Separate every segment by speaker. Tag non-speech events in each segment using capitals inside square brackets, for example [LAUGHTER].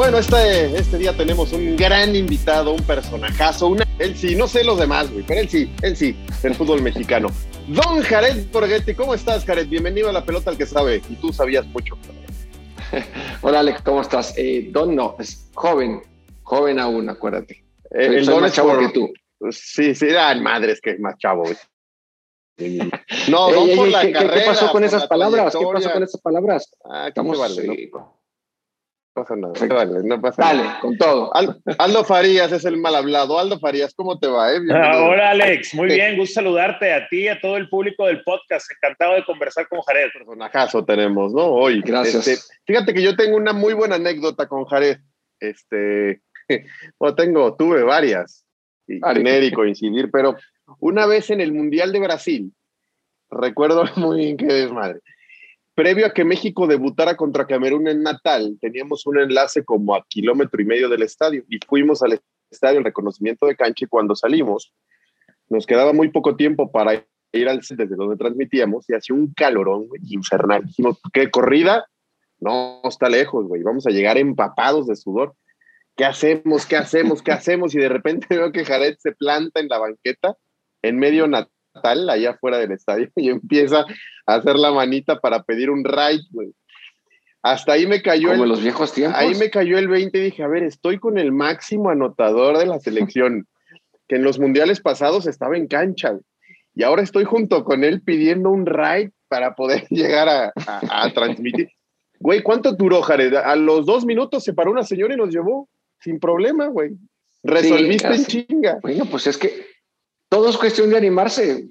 Speaker 1: Bueno, este, este día tenemos un gran invitado, un personajazo, una, él sí, no sé los demás, güey, pero él sí, él sí, del fútbol mexicano. Don Jared Borghetti, ¿cómo estás, Jared? Bienvenido a la pelota al que sabe, y tú sabías mucho. [LAUGHS]
Speaker 2: Hola, Alex, ¿cómo estás? Eh, don no, es joven, joven aún, acuérdate.
Speaker 1: Eh, el Don es chavo que tú. Sí, sí, ay, madre, es que es más chavo, güey. [LAUGHS]
Speaker 2: No, Don por la ¿qué, carrera, ¿Qué pasó con esas palabras? ¿Qué pasó con esas palabras?
Speaker 1: Ah, Estamos, vale, ¿no? Pasa nada.
Speaker 2: no pasa Dale, con todo.
Speaker 1: Aldo, Farías es el mal hablado. Aldo Farías, ¿cómo te va? Eh? [LAUGHS]
Speaker 3: hola, Alex. Muy bien, gusto saludarte a ti y a todo el público del podcast. Encantado de conversar con Jared.
Speaker 1: Personajazo tenemos, ¿no? Hoy.
Speaker 2: Gracias.
Speaker 1: Este, fíjate que yo tengo una muy buena anécdota con Jared. Este, [LAUGHS] bueno, tengo, tuve varias. Y tener coincidir, pero una vez en el Mundial de Brasil, recuerdo [LAUGHS] muy bien que desmadre previo a que México debutara contra Camerún en Natal, teníamos un enlace como a kilómetro y medio del estadio y fuimos al estadio en reconocimiento de cancha y cuando salimos nos quedaba muy poco tiempo para ir al desde donde transmitíamos y hacía un calorón infernal. Dijimos, ¿qué corrida? No, está lejos, güey, vamos a llegar empapados de sudor. ¿Qué hacemos? ¿Qué hacemos? ¿Qué hacemos? Y de repente [LAUGHS] veo que Jared se planta en la banqueta en medio natal allá afuera del estadio [LAUGHS] y empieza a hacer la manita para pedir un ride, güey. Hasta ahí me cayó
Speaker 2: Como el, los viejos tiempos.
Speaker 1: Ahí me cayó el 20 y dije, a ver, estoy con el máximo anotador de la selección, [LAUGHS] que en los mundiales pasados estaba en cancha, y ahora estoy junto con él pidiendo un ride para poder [LAUGHS] llegar a, transmitir. Güey, ¿cuánto duró, Jared? A los dos minutos se paró una señora y nos llevó sin problema, güey. Resolviste en chinga.
Speaker 2: Bueno, pues es que todo es cuestión de animarse.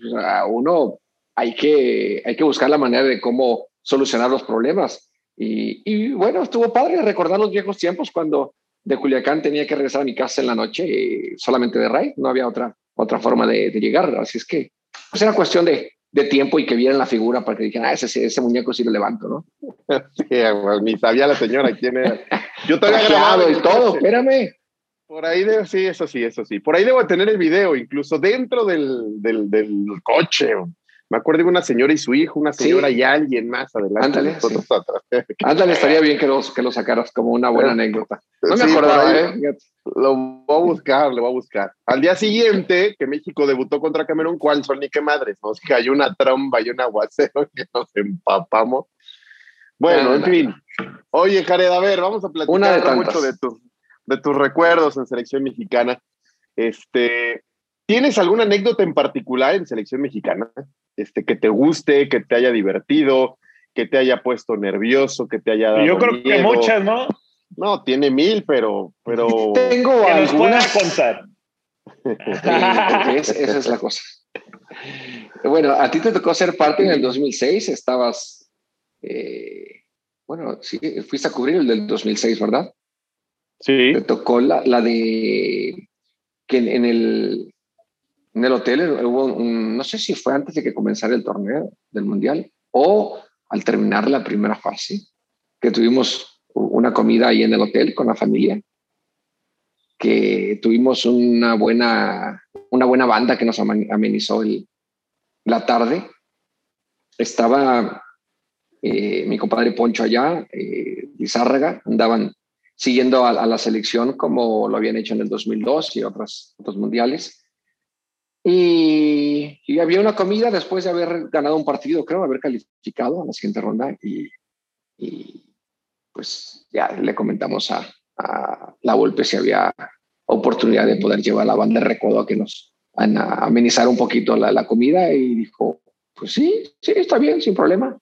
Speaker 2: uno hay que, hay que buscar la manera de cómo solucionar los problemas. Y, bueno, estuvo padre recordar los viejos tiempos cuando de Culiacán tenía que regresar a mi casa en la noche eh, solamente de raid, no había otra, otra forma de, llegar. Así es que pues era cuestión de, de tiempo y que vieran la figura para que dijeran, ah, ese, ese muñeco sí lo levanto, ¿no? [LAUGHS]
Speaker 1: Sí, ni sabía la señora quién era.
Speaker 2: Yo todavía grabado y todo, espérame.
Speaker 1: Por ahí debo, sí, eso sí, eso sí. Por ahí debo tener el video, incluso dentro del, del, del coche. Me acuerdo de una señora y su hijo, una señora y alguien más adelante.
Speaker 2: Ándale, [LAUGHS] Ándale, estaría bien que lo, que lo sacaras como una buena anécdota. No me acordaba, ¿eh?
Speaker 1: Lo voy a buscar, lo voy a buscar. Al día siguiente, que México debutó contra Camerún, ¿cuál son ni qué madres? Nos cayó una tromba y un aguacero [LAUGHS] que nos empapamos. Bueno, en fin. Oye, Jared, a ver, vamos a platicar mucho de tu, de tus recuerdos en selección mexicana. Este, ¿Tienes alguna anécdota en particular en selección mexicana? Este, que te guste, que te haya divertido, que te haya puesto nervioso, que te haya dado
Speaker 3: Yo creo que muchas, ¿no?
Speaker 1: No, tiene mil, pero... pero... [LAUGHS]
Speaker 2: Tengo
Speaker 3: que algunas contar.
Speaker 2: esa es la cosa. Bueno, a ti te tocó ser parte en el 2006, estabas, eh, bueno, sí, fuiste a cubrir el del 2006, ¿verdad?
Speaker 1: Sí.
Speaker 2: Tocó la, la de que en, el, en el hotel hubo no sé si fue antes de que comenzara el torneo del Mundial o al terminar la primera fase, que tuvimos una comida ahí en el hotel con la familia, que tuvimos una buena, una buena banda que nos amenizó la tarde. Estaba eh, mi compadre Poncho allá, eh, Lizárraga, andaban siguiendo a, la selección como lo habían hecho en el 2002 y otros, otros mundiales. Y, había una comida después de haber ganado un partido, creo, haber calificado a la siguiente ronda. Y, pues ya le comentamos a, la Volpe si había oportunidad de poder llevar la banda de recodo a que nos a amenizar un poquito la, la comida y dijo, pues sí, sí, está bien, sin problema.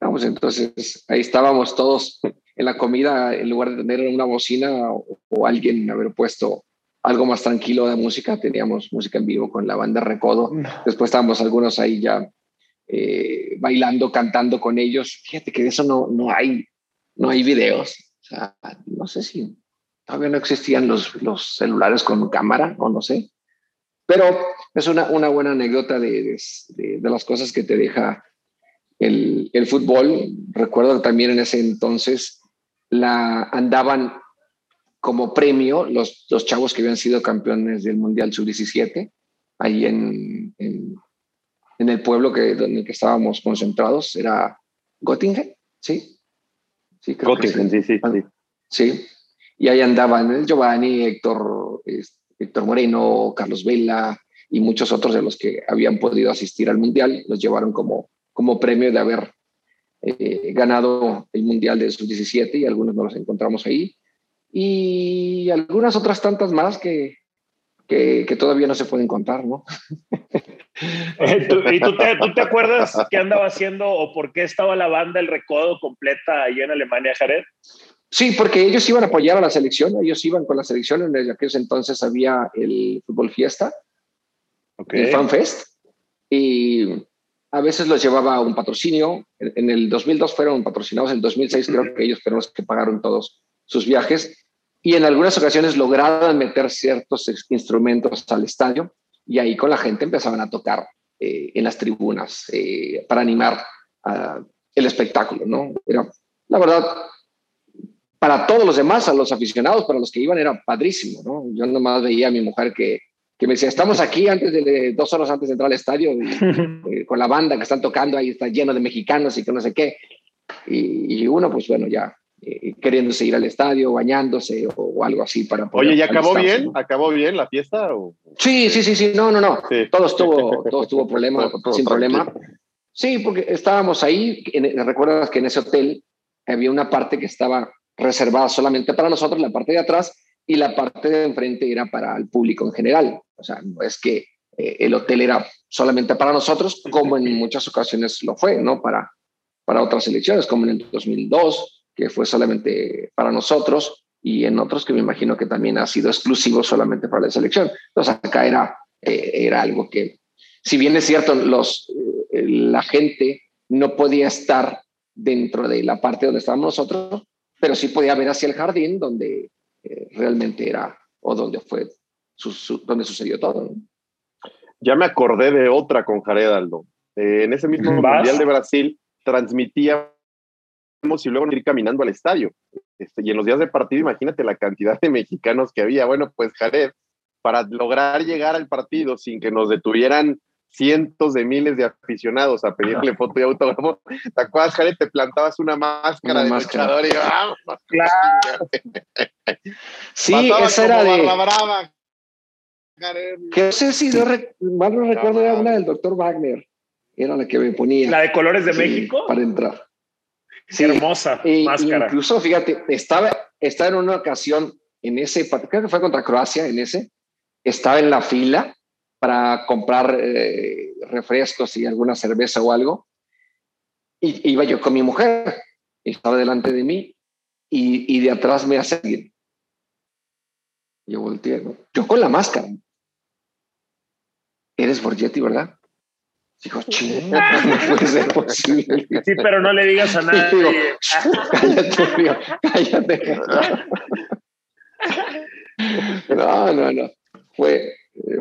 Speaker 2: Vamos, entonces ahí estábamos todos en la comida, en lugar de tener una bocina o, alguien haber puesto algo más tranquilo de música, teníamos música en vivo con la banda Recodo. Después estábamos algunos ahí ya eh, bailando, cantando con ellos. Fíjate que de eso no, no, hay, no hay videos. O sea, no sé si todavía no existían los, los celulares con cámara o no sé. Pero es una, una buena anécdota de, de, de, las cosas que te deja el, el, fútbol. Recuerdo también en ese entonces la andaban como premio los, los chavos que habían sido campeones del Mundial Sub-17, ahí en, en, en, el pueblo que, donde que estábamos concentrados, era Göttingen, ¿sí?
Speaker 1: Sí, creo Göttingen, sí, sí, sí.
Speaker 2: Sí, y ahí andaban Giovanni, Héctor, Héctor Moreno, Carlos Vela y muchos otros de los que habían podido asistir al Mundial, los llevaron como, como premio de haber eh, ganado el Mundial de Sub-17 y algunos nos los encontramos ahí y algunas otras tantas más que, que, que todavía no se pueden contar, ¿no? [LAUGHS]
Speaker 3: ¿Y tú te, tú te, acuerdas qué andaba haciendo o por qué estaba la banda El Recodo completa ahí en Alemania, Jared?
Speaker 2: Sí, porque ellos iban a apoyar a la selección, ellos iban con la selección, en aquellos entonces había el Fútbol Fiesta, okay. el Fan Fest, y a veces los llevaba un patrocinio, en el 2002 fueron patrocinados, en el 2006 creo que ellos fueron los que pagaron todos sus viajes y en algunas ocasiones lograban meter ciertos instrumentos al estadio y ahí con la gente empezaban a tocar eh, en las tribunas eh, para animar uh, el espectáculo, ¿no? Era, la verdad, para todos los demás, a los aficionados, para los que iban, era padrísimo, ¿no? Yo nomás veía a mi mujer que, que me decía, estamos aquí antes de dos horas antes de entrar al estadio y, [LAUGHS] eh, con la banda que están tocando, ahí está lleno de mexicanos y que no sé qué. Y, y uno, pues bueno, ya eh, queriéndose ir al estadio, bañándose o, o algo así para
Speaker 1: poder Oye, ¿ya acabó bien? ¿no? ¿Acabó bien la fiesta? O?
Speaker 2: Sí, sí, sí, sí, no, no, no. Sí. Todo estuvo, [LAUGHS] todo estuvo problema, todo, todo sin problema. Sí, porque estábamos ahí, en, recuerdas que en ese hotel había una parte que estaba reservada solamente para nosotros, la parte de atrás, y la parte de enfrente era para el público en general. O sea, no es que eh, el hotel era solamente para nosotros, como en muchas ocasiones lo fue, ¿no? Para, para otras elecciones, como en el 2002, que fue solamente para nosotros, y en otros que me imagino que también ha sido exclusivo solamente para la selección. Entonces acá era, eh, era algo que, si bien es cierto, los, eh, la gente no podía estar dentro de la parte donde estábamos nosotros, pero sí podía ver hacia el jardín donde eh, realmente era o donde fue, su, su, donde sucedió todo. ¿no?
Speaker 1: Ya me acordé de otra con Jared Aldo. Eh, en ese mismo Mundial de Brasil transmitía y luego ir caminando al estadio. Este, y en los días de partido, imagínate la cantidad de mexicanos que había. Bueno, pues Jared, para lograr llegar al partido sin que nos detuvieran cientos de miles de aficionados a pedirle foto y autógrafo, ¿te acuerdas, Jared? Te plantabas una máscara una de máscara. luchador y vamos.
Speaker 2: Claro. sí, Pasabas esa era de... Brava, que no sé si mal no recuerdo, era una del doctor Wagner. Era la que me ponía.
Speaker 3: ¿La de colores de sí, México?
Speaker 2: Para entrar.
Speaker 3: Sí, hermosa
Speaker 2: y,
Speaker 3: máscara.
Speaker 2: Incluso, fíjate, estaba, estaba en una ocasión en ese, creo que fue contra Croacia, en ese, estaba en la fila para comprar eh, refrescos y alguna cerveza o algo. Y iba yo con mi mujer, estaba delante de mí y, y de atrás me hace alguien. Yo volteé, ¿no? yo con la máscara. Eres Borgetti, ¿verdad? Digo, chinga, no puede ser posible.
Speaker 3: Sí, pero no le digas a nadie. Digo,
Speaker 2: cállate, tío, cállate. [LAUGHS] No, no, no. Fue,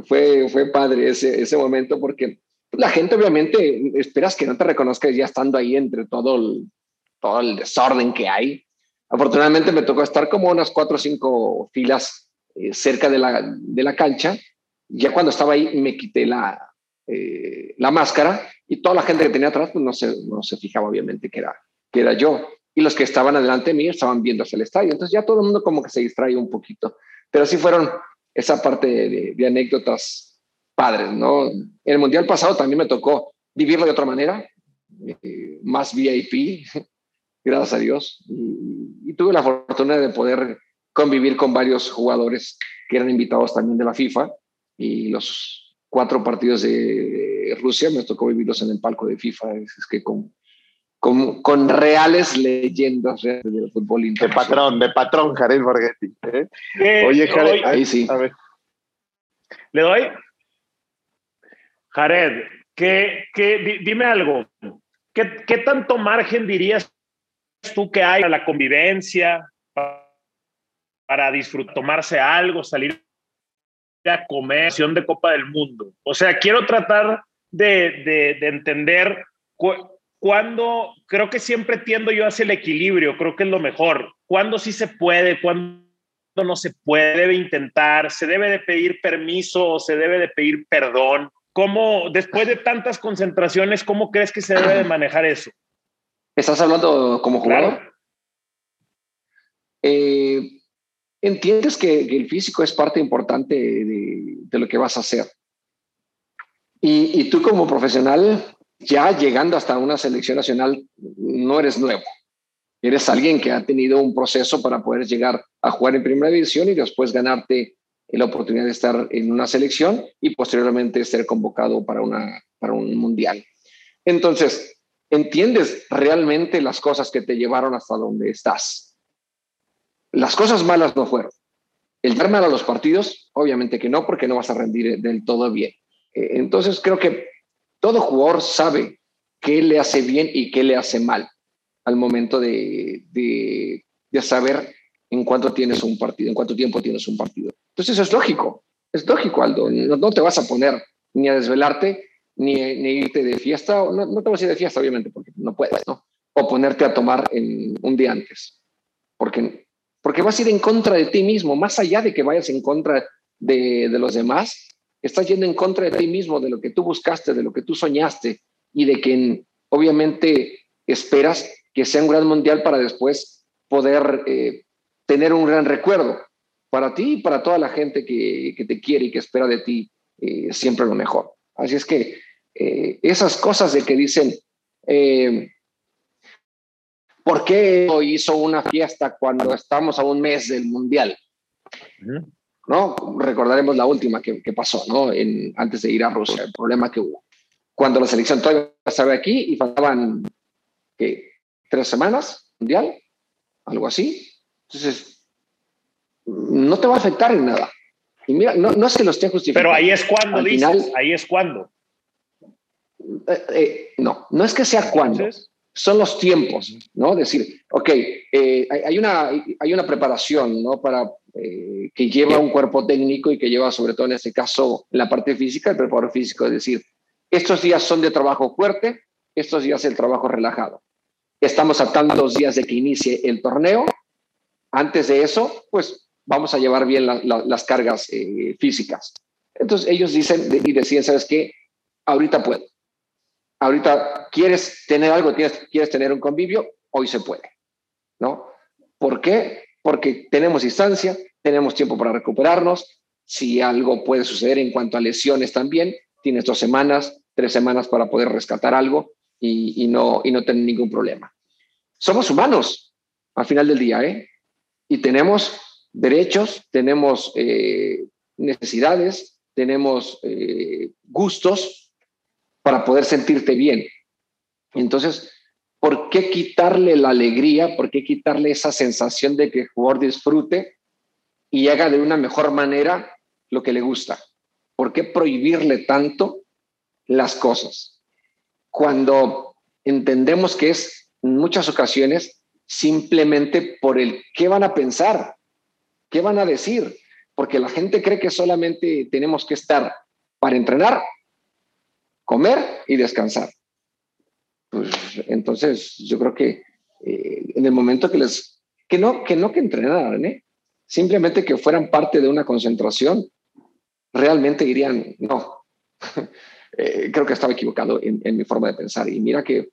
Speaker 2: fue, fue padre ese, ese momento porque la gente obviamente esperas que no te reconozcas ya estando ahí entre todo el, todo el desorden que hay. Afortunadamente me tocó estar como unas cuatro o cinco filas eh, cerca de la, de la cancha. Ya cuando estaba ahí me quité la, eh, la máscara y toda la gente que tenía atrás pues no se, no se fijaba obviamente que era, que era yo. Y los que estaban adelante de mí estaban viendo hacia el estadio. Entonces ya todo el mundo como que se distrae un poquito. Pero sí fueron esa parte de, anécdotas padres, ¿no? En el Mundial pasado también me tocó vivirlo de otra manera, eh, más VIP, [LAUGHS] gracias a Dios. Y, y tuve la fortuna de poder convivir con varios jugadores que eran invitados también de la FIFA y los cuatro partidos de Rusia, me tocó vivirlos en el palco de FIFA, es que con, con, con, reales leyendas del fútbol
Speaker 1: De patrón, de patrón, Jared Borghetti. ¿eh?
Speaker 3: Eh,
Speaker 1: Oye, Jared,
Speaker 3: hoy,
Speaker 2: ahí sí.
Speaker 1: A ver.
Speaker 3: ¿Le doy? Jared, que, dime algo, ¿qué, ¿qué, tanto margen dirías tú que hay para la convivencia, para, disfrutar, tomarse algo, salir a comer, de Copa del Mundo? O sea, quiero tratar de, de, de entender cuándo, creo que siempre tiendo yo hacia el equilibrio, creo que es lo mejor. ¿Cuándo sí se puede? ¿Cuándo no se puede? ¿Debe intentar? ¿Se debe de pedir permiso o se debe de pedir perdón? ¿Cómo, después de tantas concentraciones, cómo crees que se debe de manejar eso?
Speaker 2: ¿Estás hablando como jugador? Eh, entiendes que, el físico es parte importante de, lo que vas a hacer. Y, y, tú como profesional, ya llegando hasta una selección nacional, no eres nuevo. Eres alguien que ha tenido un proceso para poder llegar a jugar en primera división y después ganarte la oportunidad de estar en una selección y posteriormente ser convocado para, una, para un mundial. Entonces, ¿entiendes realmente las cosas que te llevaron hasta donde estás? Las cosas malas no fueron. El dar mal a los partidos, obviamente que no, porque no vas a rendir del todo bien. Eh, entonces, creo que todo jugador sabe qué le hace bien y qué le hace mal al momento de, de, saber en cuánto tienes un partido, en cuánto tiempo tienes un partido. Entonces eso es lógico, es lógico, Aldo. No, te vas a poner ni a desvelarte, ni, ni irte de fiesta, no, no te vas a ir de fiesta, obviamente, porque no puedes, ¿no? O ponerte a tomar un día antes, porque, porque vas a ir en contra de ti mismo, más allá de que vayas en contra de, de los demás, estás yendo en contra de ti mismo, de lo que tú buscaste, de lo que tú soñaste y de que obviamente esperas que sea un gran mundial para después poder eh, tener un gran recuerdo para ti y para toda la gente que, te quiere y que espera de ti eh, siempre lo mejor. Así es que eh, esas cosas de que dicen, ¿por qué hizo una fiesta cuando estamos a un mes del mundial? ¿No? Recordaremos la última que, pasó, ¿no? En, antes de ir a Rusia, el problema que hubo. Cuando la selección todavía estaba aquí y faltaban tres semanas, mundial, algo así. Entonces, no te va a afectar en nada. Y mira, no, no es que lo esté justificando.
Speaker 3: Pero ahí es cuando, dices, ahí es cuando.
Speaker 2: Eh, eh, no, no es que sea cuando son los tiempos, ¿no? Decir, ok, eh, hay, una, hay una preparación, ¿no? Para eh, que lleva un cuerpo técnico y que lleva, sobre todo en este caso, la parte física, el preparador físico, es decir, estos días son de trabajo fuerte, estos días el trabajo relajado. Estamos a tantos días de que inicie el torneo. Antes de eso, pues vamos a llevar bien las cargas eh, físicas. Entonces ellos dicen y decían, ¿sabes qué? Ahorita puedo ahorita quieres tener algo, quieres, tener un convivio, hoy se puede, ¿no? ¿Por qué? Porque tenemos distancia, tenemos tiempo para recuperarnos, si algo puede suceder en cuanto a lesiones también, tienes dos semanas, tres semanas para poder rescatar algo y, no, y no tener ningún problema. Somos humanos al final del día, ¿eh? Y tenemos derechos, tenemos eh, necesidades, tenemos eh, gustos para poder sentirte bien. Entonces, ¿por qué quitarle la alegría? ¿Por qué quitarle esa sensación de que el jugador disfrute y haga de una mejor manera lo que le gusta? ¿Por qué prohibirle tanto las cosas? Cuando entendemos que es en muchas ocasiones simplemente por el qué van a pensar, qué van a decir, porque la gente cree que solamente tenemos que estar para entrenar comer y descansar. Pues, entonces, yo creo que eh, en el momento que les, que no, que no que entrenaran, ¿eh? simplemente que fueran parte de una concentración, realmente dirían, no, [LAUGHS] eh, creo que estaba equivocado en, mi forma de pensar. Y mira que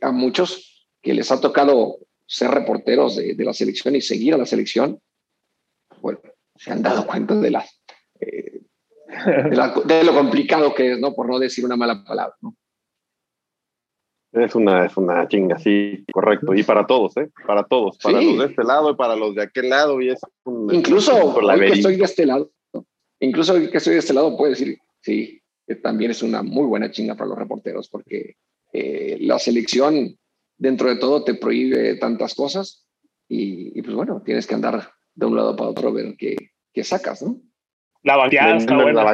Speaker 2: a muchos que les ha tocado ser reporteros de, de, la selección y seguir a la selección, bueno, se han dado cuenta de las [LAUGHS] de, lo complicado que es, ¿no? Por no decir una mala palabra, ¿no?
Speaker 1: Es una, es una chinga, sí, correcto. Y para todos, ¿eh? Para todos. Para los de este lado y para los de aquel lado. Y es
Speaker 2: incluso hoy que estoy de este lado, incluso hoy que estoy de este lado, puedo decir, sí, que también es una muy buena chinga para los reporteros, porque eh, la selección, dentro de todo, te prohíbe tantas cosas. Y, pues bueno, tienes que andar de un lado para otro a ver qué, qué sacas, ¿no?
Speaker 3: La banqueada está buena.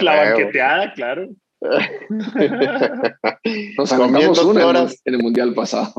Speaker 3: La, banqueteada, claro. [LAUGHS]
Speaker 2: Nos una horas. en el Mundial pasado.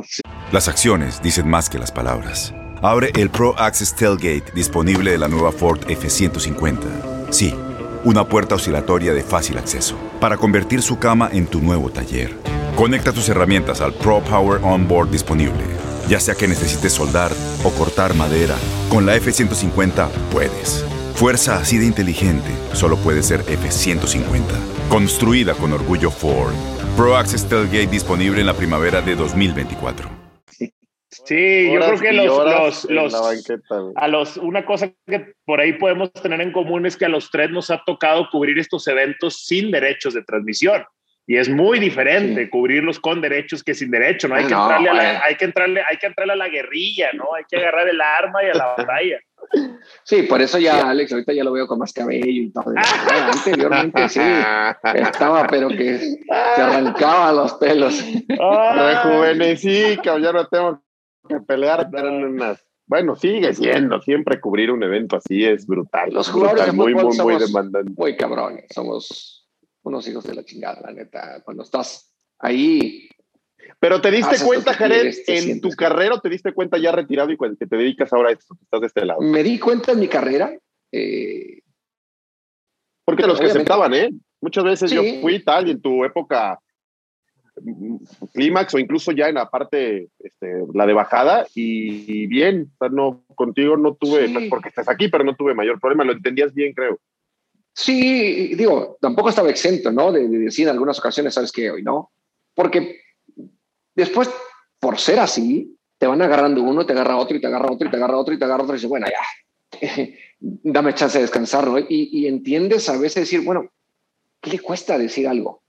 Speaker 4: Las acciones dicen más que las palabras. Abre el Pro Access Tailgate disponible de la nueva Ford F-150. Sí, una puerta oscilatoria de fácil acceso para convertir su cama en tu nuevo taller. Conecta tus herramientas al Pro Power Onboard disponible. Ya sea que necesites soldar o cortar madera, con la F-150 puedes. Fuerza así de inteligente solo puede ser F-150. Construida con orgullo Ford. Pro Access Tailgate disponible en la primavera de 2024.
Speaker 3: Sí, yo creo que los, los, a los, una cosa que por ahí podemos tener en común es que a los tres nos ha tocado cubrir estos eventos sin derechos de transmisión. Y es muy diferente cubrirlos con derechos que sin derecho, ¿no? Hay, que entrarle a la, hay, que entrarle, hay que entrarle a la guerrilla, ¿no? Hay que agarrar el arma y a la [LAUGHS] batalla.
Speaker 2: Sí, por eso ya, Alex, ahorita ya lo veo con más cabello y todo. Anteriormente sí, estaba, pero que se arrancaba los pelos.
Speaker 1: Rejuvenecí, ya no tengo que pelear. Bueno, sigue siendo, siempre cubrir un evento así es brutal.
Speaker 2: Los jugadores muy, muy, muy demandantes. Muy cabrones, somos unos hijos de la chingada, la neta. Cuando estás ahí.
Speaker 1: Pero te diste cuenta, Jared, en tu carrera, te diste cuenta ya retirado y que te dedicas ahora a esto, estás de este lado.
Speaker 2: Me di cuenta en mi carrera. Eh,
Speaker 1: Porque los que aceptaban, ¿eh? Muchas veces yo fui tal y en tu época clímax o incluso ya en la parte, este, la de bajada y, bien, no, contigo no tuve, porque estás aquí, pero no tuve mayor problema, lo entendías bien, creo.
Speaker 2: Sí, digo, tampoco estaba exento, ¿no? De, decir en algunas ocasiones, ¿sabes qué? Hoy no. Porque después, por ser así, te van agarrando uno, te agarra otro y te agarra otro y te agarra otro y te agarra otro y dices, bueno, ya, [LAUGHS] dame chance de descansar, ¿no? Y, y entiendes a veces decir, bueno, ¿qué le cuesta decir algo?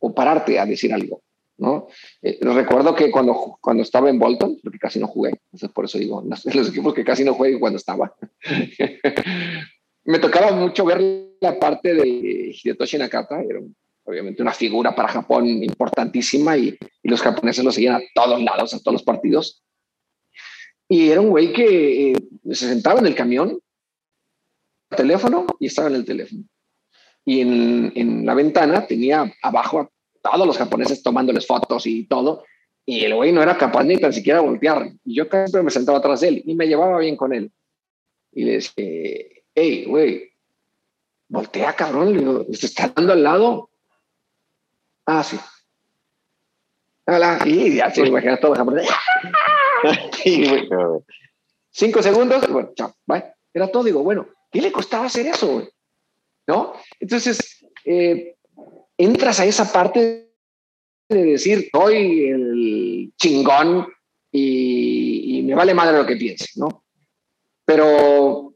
Speaker 2: o pararte a decir algo. ¿no? Eh, recuerdo que cuando, cuando estaba en Bolton, porque casi no jugué, entonces por eso digo, los, [LAUGHS] los equipos que casi no jugué cuando estaba, [LAUGHS] me tocaba mucho ver la parte de Hidetoshi Nakata, era obviamente una figura para Japón importantísima y, y, los japoneses lo seguían a todos lados, a todos los partidos. Y era un güey que eh, se sentaba en el camión, teléfono y estaba en el teléfono y en, en, la ventana tenía abajo a todos los japoneses tomándoles fotos y todo, y el güey no era capaz ni tan siquiera voltear. Y yo siempre me sentaba atrás de él y me llevaba bien con él. Y le decía, hey, güey, voltea, cabrón, le digo, ¿te está dando al lado? Ah, sí. Hola, y ya se imagina todo. [LAUGHS] Cinco segundos, bueno, chao, bye. Era todo, digo, bueno, ¿qué le costaba hacer eso, güey? ¿no? Entonces, eh, entras a esa parte de decir, soy el chingón y, me vale madre lo que piense, ¿no? Pero,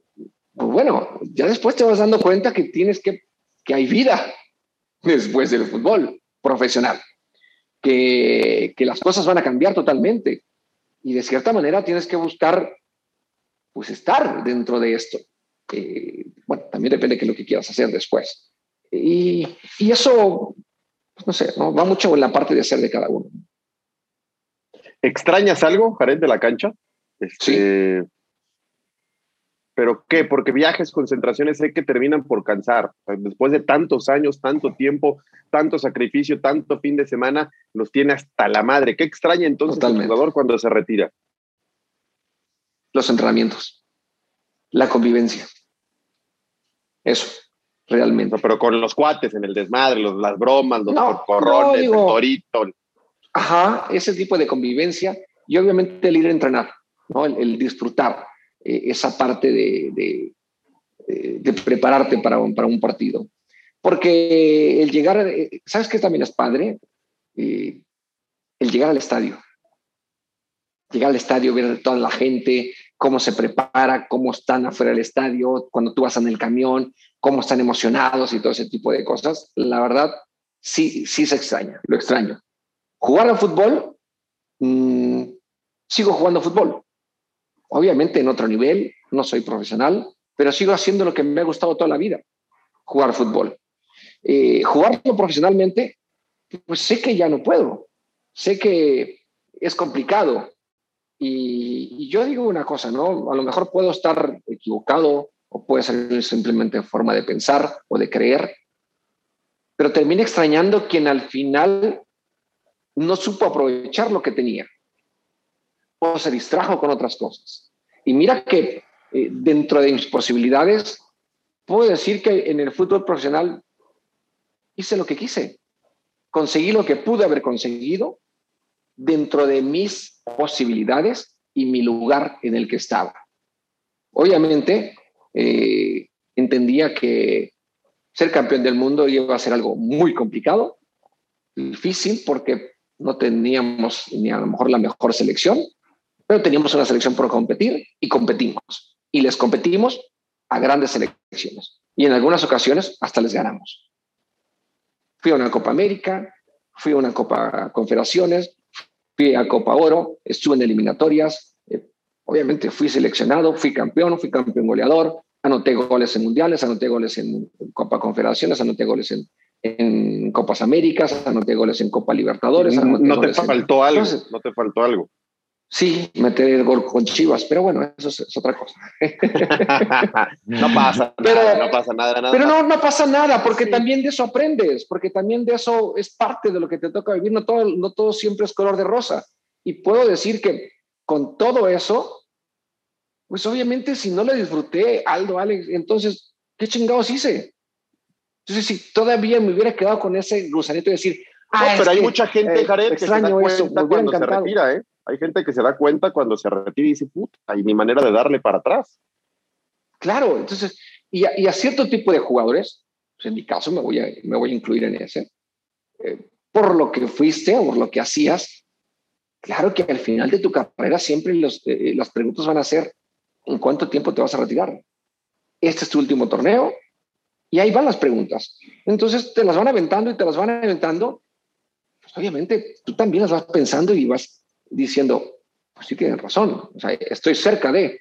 Speaker 2: pues bueno, ya después te vas dando cuenta que tienes que, que hay vida después del fútbol profesional, que, que las cosas van a cambiar totalmente y de cierta manera tienes que buscar, pues, estar dentro de esto. Eh, bueno, también depende de lo que quieras hacer después. Y, y eso, pues no sé, ¿no? va mucho en la parte de ser de cada uno.
Speaker 1: ¿Extrañas algo, Jared, de la cancha?
Speaker 2: Este,
Speaker 1: sí. ¿Pero qué? Porque viajes, concentraciones, sé que terminan por cansar. Después de tantos años, tanto tiempo, tanto sacrificio, tanto fin de semana, los tiene hasta la madre. ¿Qué extraña entonces el jugador cuando se retira?
Speaker 2: Los entrenamientos, la convivencia. Eso, realmente.
Speaker 1: pero con los cuates en el desmadre, los, las bromas, los corrones, el torito.
Speaker 2: Ajá, ese tipo de convivencia y obviamente el ir a entrenar, ¿no? el, disfrutar eh, esa parte de, de, prepararte para un, para un partido. Porque el llegar, eh, ¿sabes qué también es padre? Eh, el llegar al estadio. Llegar al estadio, ver toda la gente, cómo se prepara, cómo están afuera del estadio, cuando tú vas en el camión, cómo están emocionados y todo ese tipo de cosas. La verdad, sí, sí se extraña, lo extraño. Jugar al fútbol, mm, sigo jugando fútbol. Obviamente en otro nivel, no soy profesional, pero sigo haciendo lo que me ha gustado toda la vida, jugar fútbol. Eh, jugarlo profesionalmente, pues sé que ya no puedo, sé que es complicado, y, yo digo una cosa, ¿no? A lo mejor puedo estar equivocado o puede ser simplemente forma de pensar o de creer, pero termina extrañando quien al final no supo aprovechar lo que tenía o se distrajo con otras cosas. Y mira que eh, dentro de mis posibilidades, puedo decir que en el fútbol profesional hice lo que quise, conseguí lo que pude haber conseguido dentro de mis posibilidades y mi lugar en el que estaba. Obviamente, eh, entendía que ser campeón del mundo iba a ser algo muy complicado, difícil, porque no teníamos ni a lo mejor la mejor selección, pero teníamos una selección por competir y competimos. Y les competimos a grandes selecciones. Y en algunas ocasiones hasta les ganamos. Fui a una Copa América, fui a una Copa Confederaciones, fui a Copa Oro, estuve en eliminatorias. Eh, obviamente fui seleccionado, fui campeón, fui campeón goleador, anoté goles en mundiales, anoté goles en Copa Confederaciones, anoté goles en, en Copas Américas, anoté goles en Copa Libertadores.
Speaker 1: No, te faltó algo, no te faltó algo.
Speaker 2: Sí, meter el gol con Chivas, pero bueno, eso es, otra cosa.
Speaker 1: no pasa nada, no pasa nada,
Speaker 2: Pero no, no pasa nada, porque también de eso aprendes, porque también de eso es parte de lo que te toca vivir, no todo, no todo siempre es color de rosa. Y puedo decir que con todo eso, pues obviamente si no le disfruté, Aldo, Alex, entonces, ¿qué chingados hice? Entonces, si todavía me hubiera quedado con ese gusanito de decir,
Speaker 1: ah, pero hay mucha gente, eh, Jared, que se da cuenta cuando se retira, ¿eh? Hay gente que se da cuenta cuando se retira y dice, puta, y mi manera de darle para atrás.
Speaker 2: Claro, entonces, y a, cierto tipo de jugadores, pues en mi caso me voy a, incluir en ese, eh, por lo que fuiste o por lo que hacías, claro que al final de tu carrera siempre los, eh, las preguntas van a ser, ¿en cuánto tiempo te vas a retirar? Este es tu último torneo y ahí van las preguntas. Entonces te las van aventando y te las van aventando. Pues obviamente tú también las vas pensando y vas diciendo, pues sí tienen razón, o sea, estoy cerca de,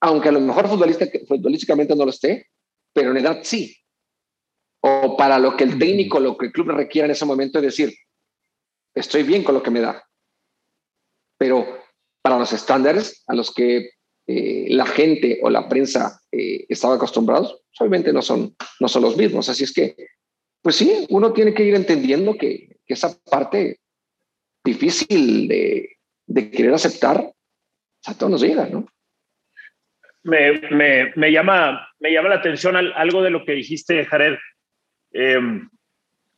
Speaker 2: aunque a lo mejor futbolista, futbolísticamente no lo esté, pero en edad sí. O para lo que el técnico, lo que el club requiera en ese momento es decir, estoy bien con lo que me da. Pero para los estándares a los que eh, la gente o la prensa eh, estaba acostumbrados, pues, obviamente no son, no son los mismos. Así es que, pues sí, uno tiene que ir entendiendo que, que esa parte difícil de, querer aceptar, a todos nos llega, ¿no?
Speaker 3: Me, me, llama, me llama la atención algo de lo que dijiste, Jared. Em,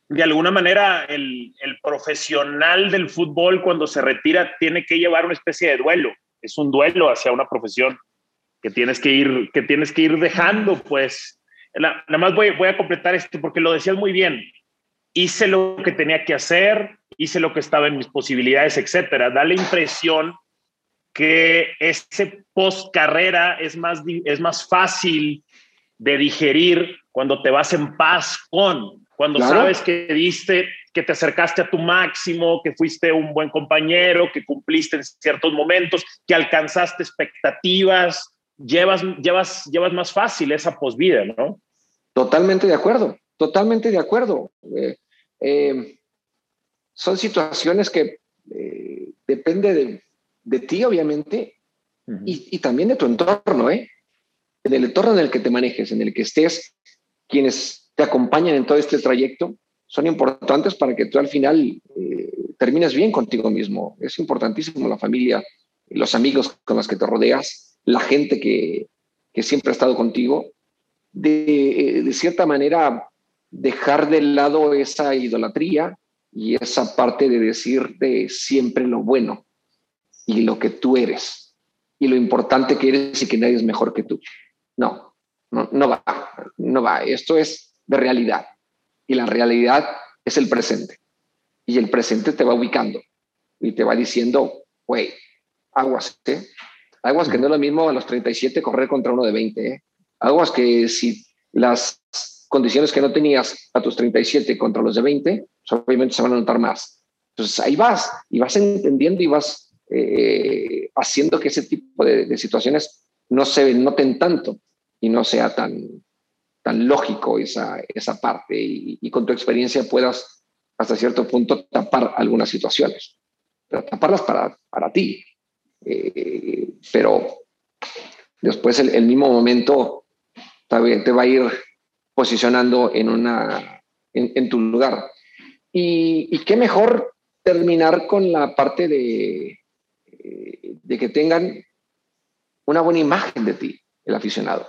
Speaker 3: de alguna manera, el, el, profesional del fútbol cuando se retira tiene que llevar una especie de duelo. Es un duelo hacia una profesión que tienes que ir, que tienes que ir dejando, pues. nada más voy, voy a completar esto porque lo decías muy bien. Hice lo que tenía que hacer, hice lo que estaba en mis posibilidades, etcétera. Da la impresión que ese post carrera es más, es más fácil de digerir cuando te vas en paz con, cuando sabes que diste, que te acercaste a tu máximo, que fuiste un buen compañero, que cumpliste en ciertos momentos, que alcanzaste expectativas, llevas, llevas, llevas más fácil esa posvida, ¿no?
Speaker 2: Totalmente de acuerdo, totalmente de acuerdo. Eh, eh, son situaciones que eh, depende de, de, ti, obviamente, y, y, también de tu entorno, ¿eh? En el entorno en el que te manejes, en el que estés, quienes te acompañan en todo este trayecto, son importantes para que tú al final eh, termines bien contigo mismo. Es importantísimo la familia, los amigos con los que te rodeas, la gente que, que siempre ha estado contigo. De, de cierta manera, dejar de lado esa idolatría, y esa parte de decirte siempre lo bueno y lo que tú eres y lo importante que eres y que nadie es mejor que tú. No, no, no va, no va. Esto es de realidad y la realidad es el presente y el presente te va ubicando y te va diciendo, güey, aguas, ¿eh? Aguas que no es lo mismo a los 37 correr contra uno de 20, ¿eh? Aguas que si las condiciones que no tenías a tus 37 contra los de 20, pues, obviamente se van a notar más. Entonces ahí vas y vas entendiendo y vas eh, haciendo que ese tipo de, situaciones no se noten tanto y no sea tan, tan lógico esa, esa parte y, con tu experiencia puedas hasta cierto punto tapar algunas situaciones, pero taparlas para, para ti. Eh, pero después el, el mismo momento te va a ir posicionando en una en, tu lugar. Y, qué mejor terminar con la parte de, eh, de que tengan una buena imagen de ti, el aficionado.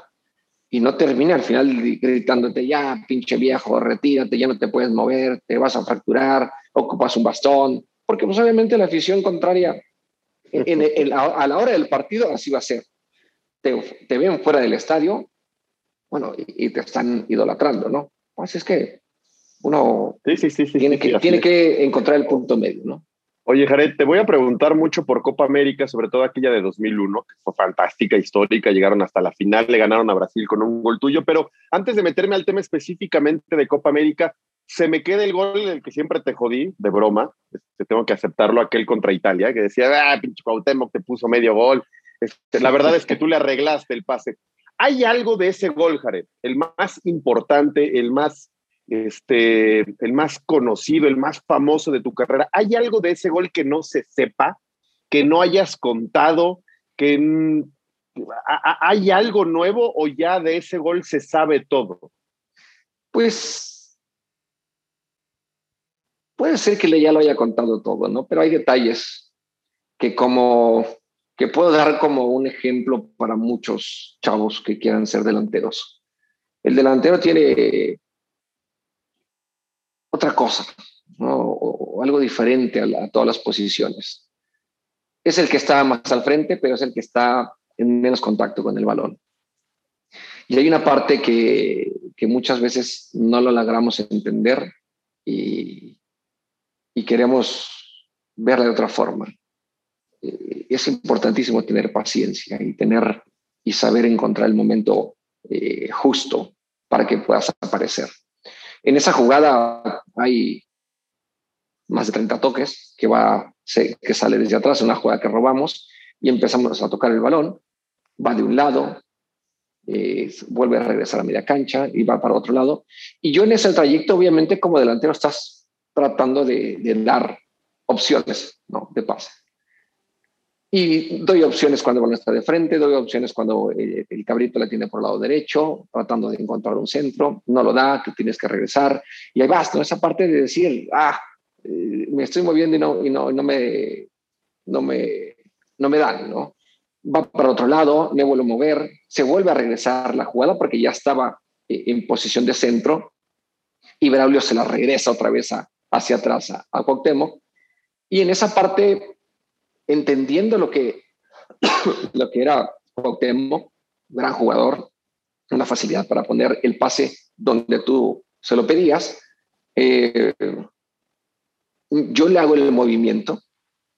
Speaker 2: Y no termine al final gritándote, ya, pinche viejo, retírate, ya no te puedes mover, te vas a fracturar, ocupas un bastón, porque pues obviamente la afición contraria a la hora del partido así va a ser. Te, te ven fuera del estadio, bueno, y, te están idolatrando, ¿no? Pues es que uno tiene, que, tiene que encontrar el punto medio, ¿no?
Speaker 1: Oye, Jared, te voy a preguntar mucho por Copa América, sobre todo aquella de 2001, que fue fantástica, histórica, llegaron hasta la final, le ganaron a Brasil con un gol tuyo, pero antes de meterme al tema específicamente de Copa América, se me queda el gol del que siempre te jodí, de broma, este, tengo que aceptarlo, aquel contra Italia, que decía, ah, pinche Cuauhtémoc te puso medio gol. Este, la verdad es que tú le arreglaste el pase. Hay algo de ese gol, Jared, el más importante, el más, este, el más conocido, el más famoso de tu carrera. ¿Hay algo de ese gol que no se sepa, que no hayas contado, que hay algo nuevo o ya de ese gol se sabe todo?
Speaker 2: Pues Puede ser que ya lo haya contado todo, ¿no? Pero hay detalles que como que puedo dar como un ejemplo para muchos chavos que quieran ser delanteros. El delantero tiene otra cosa, ¿no? o, algo diferente a, a, todas las posiciones. Es el que está más al frente, pero es el que está en menos contacto con el balón. Y hay una parte que, que muchas veces no lo logramos entender y, y queremos verla de otra forma. Eh, es importantísimo tener paciencia y tener y saber encontrar el momento eh, justo para que puedas aparecer. En esa jugada hay más de 30 toques que, va, que sale desde atrás, una jugada que robamos y empezamos a tocar el balón, va de un lado, eh, vuelve a regresar a media cancha y va para otro lado. Y yo en ese trayecto, obviamente, como delantero estás tratando de, dar opciones ¿no? de pase. Y doy opciones cuando el balón está de frente, doy opciones cuando el, cabrito la tiene por el lado derecho, tratando de encontrar un centro, no lo da, que tienes que regresar. Y ahí vas, ¿no? Esa parte de decir, ah, eh, me estoy moviendo y no, y no, no, me, no, me, no me dan, ¿no? Va para otro lado, me vuelvo a mover, se vuelve a regresar la jugada porque ya estaba eh, en posición de centro y Braulio se la regresa otra vez a, hacia atrás a, a Y en esa parte, entendiendo lo que, [COUGHS] lo que era Cuauhtémoc, gran jugador, una facilidad para poner el pase donde tú se lo pedías, eh, yo le hago el movimiento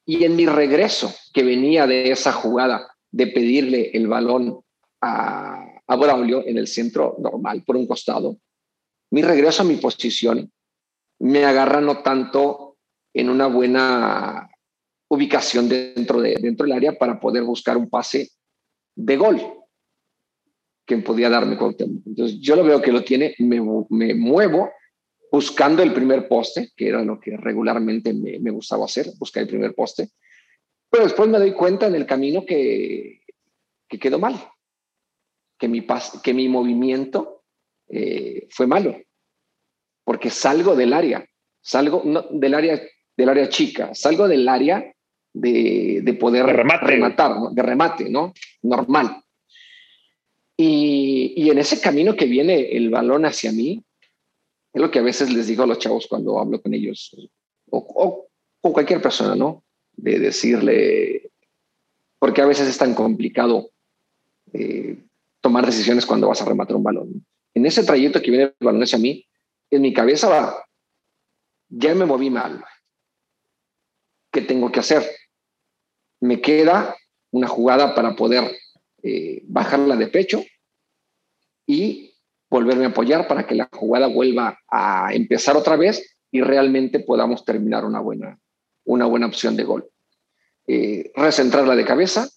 Speaker 2: y en mi regreso, que venía de esa jugada de pedirle el balón a, a Braulio en el centro normal por un costado, mi regreso a mi posición me agarra no tanto en una buena ubicación dentro, de, dentro del área para poder buscar un pase de gol que podía darme Entonces yo lo veo que lo tiene, me, muevo buscando el primer poste, que era lo que regularmente me, gustaba hacer, buscar el primer poste. Pero después me doy cuenta en el camino que, que quedó mal, que mi, que mi movimiento eh, fue malo porque salgo del área, salgo del área del área chica, salgo del área de, poder rematar, de remate, ¿no? Normal. Y, en ese camino que viene el balón hacia mí, es lo que a veces les digo a los chavos cuando hablo con ellos, o, con cualquier persona, ¿no? De decirle, porque a veces es tan complicado eh, tomar decisiones cuando vas a rematar un balón. En ese trayecto que viene el balón hacia mí, en mi cabeza va, ya me moví mal. ¿Qué tengo que hacer? Me queda una jugada para poder eh, bajarla de pecho y volverme a apoyar para que la jugada vuelva a empezar otra vez y realmente podamos terminar una buena, una buena opción de gol. Eh, recentrarla de cabeza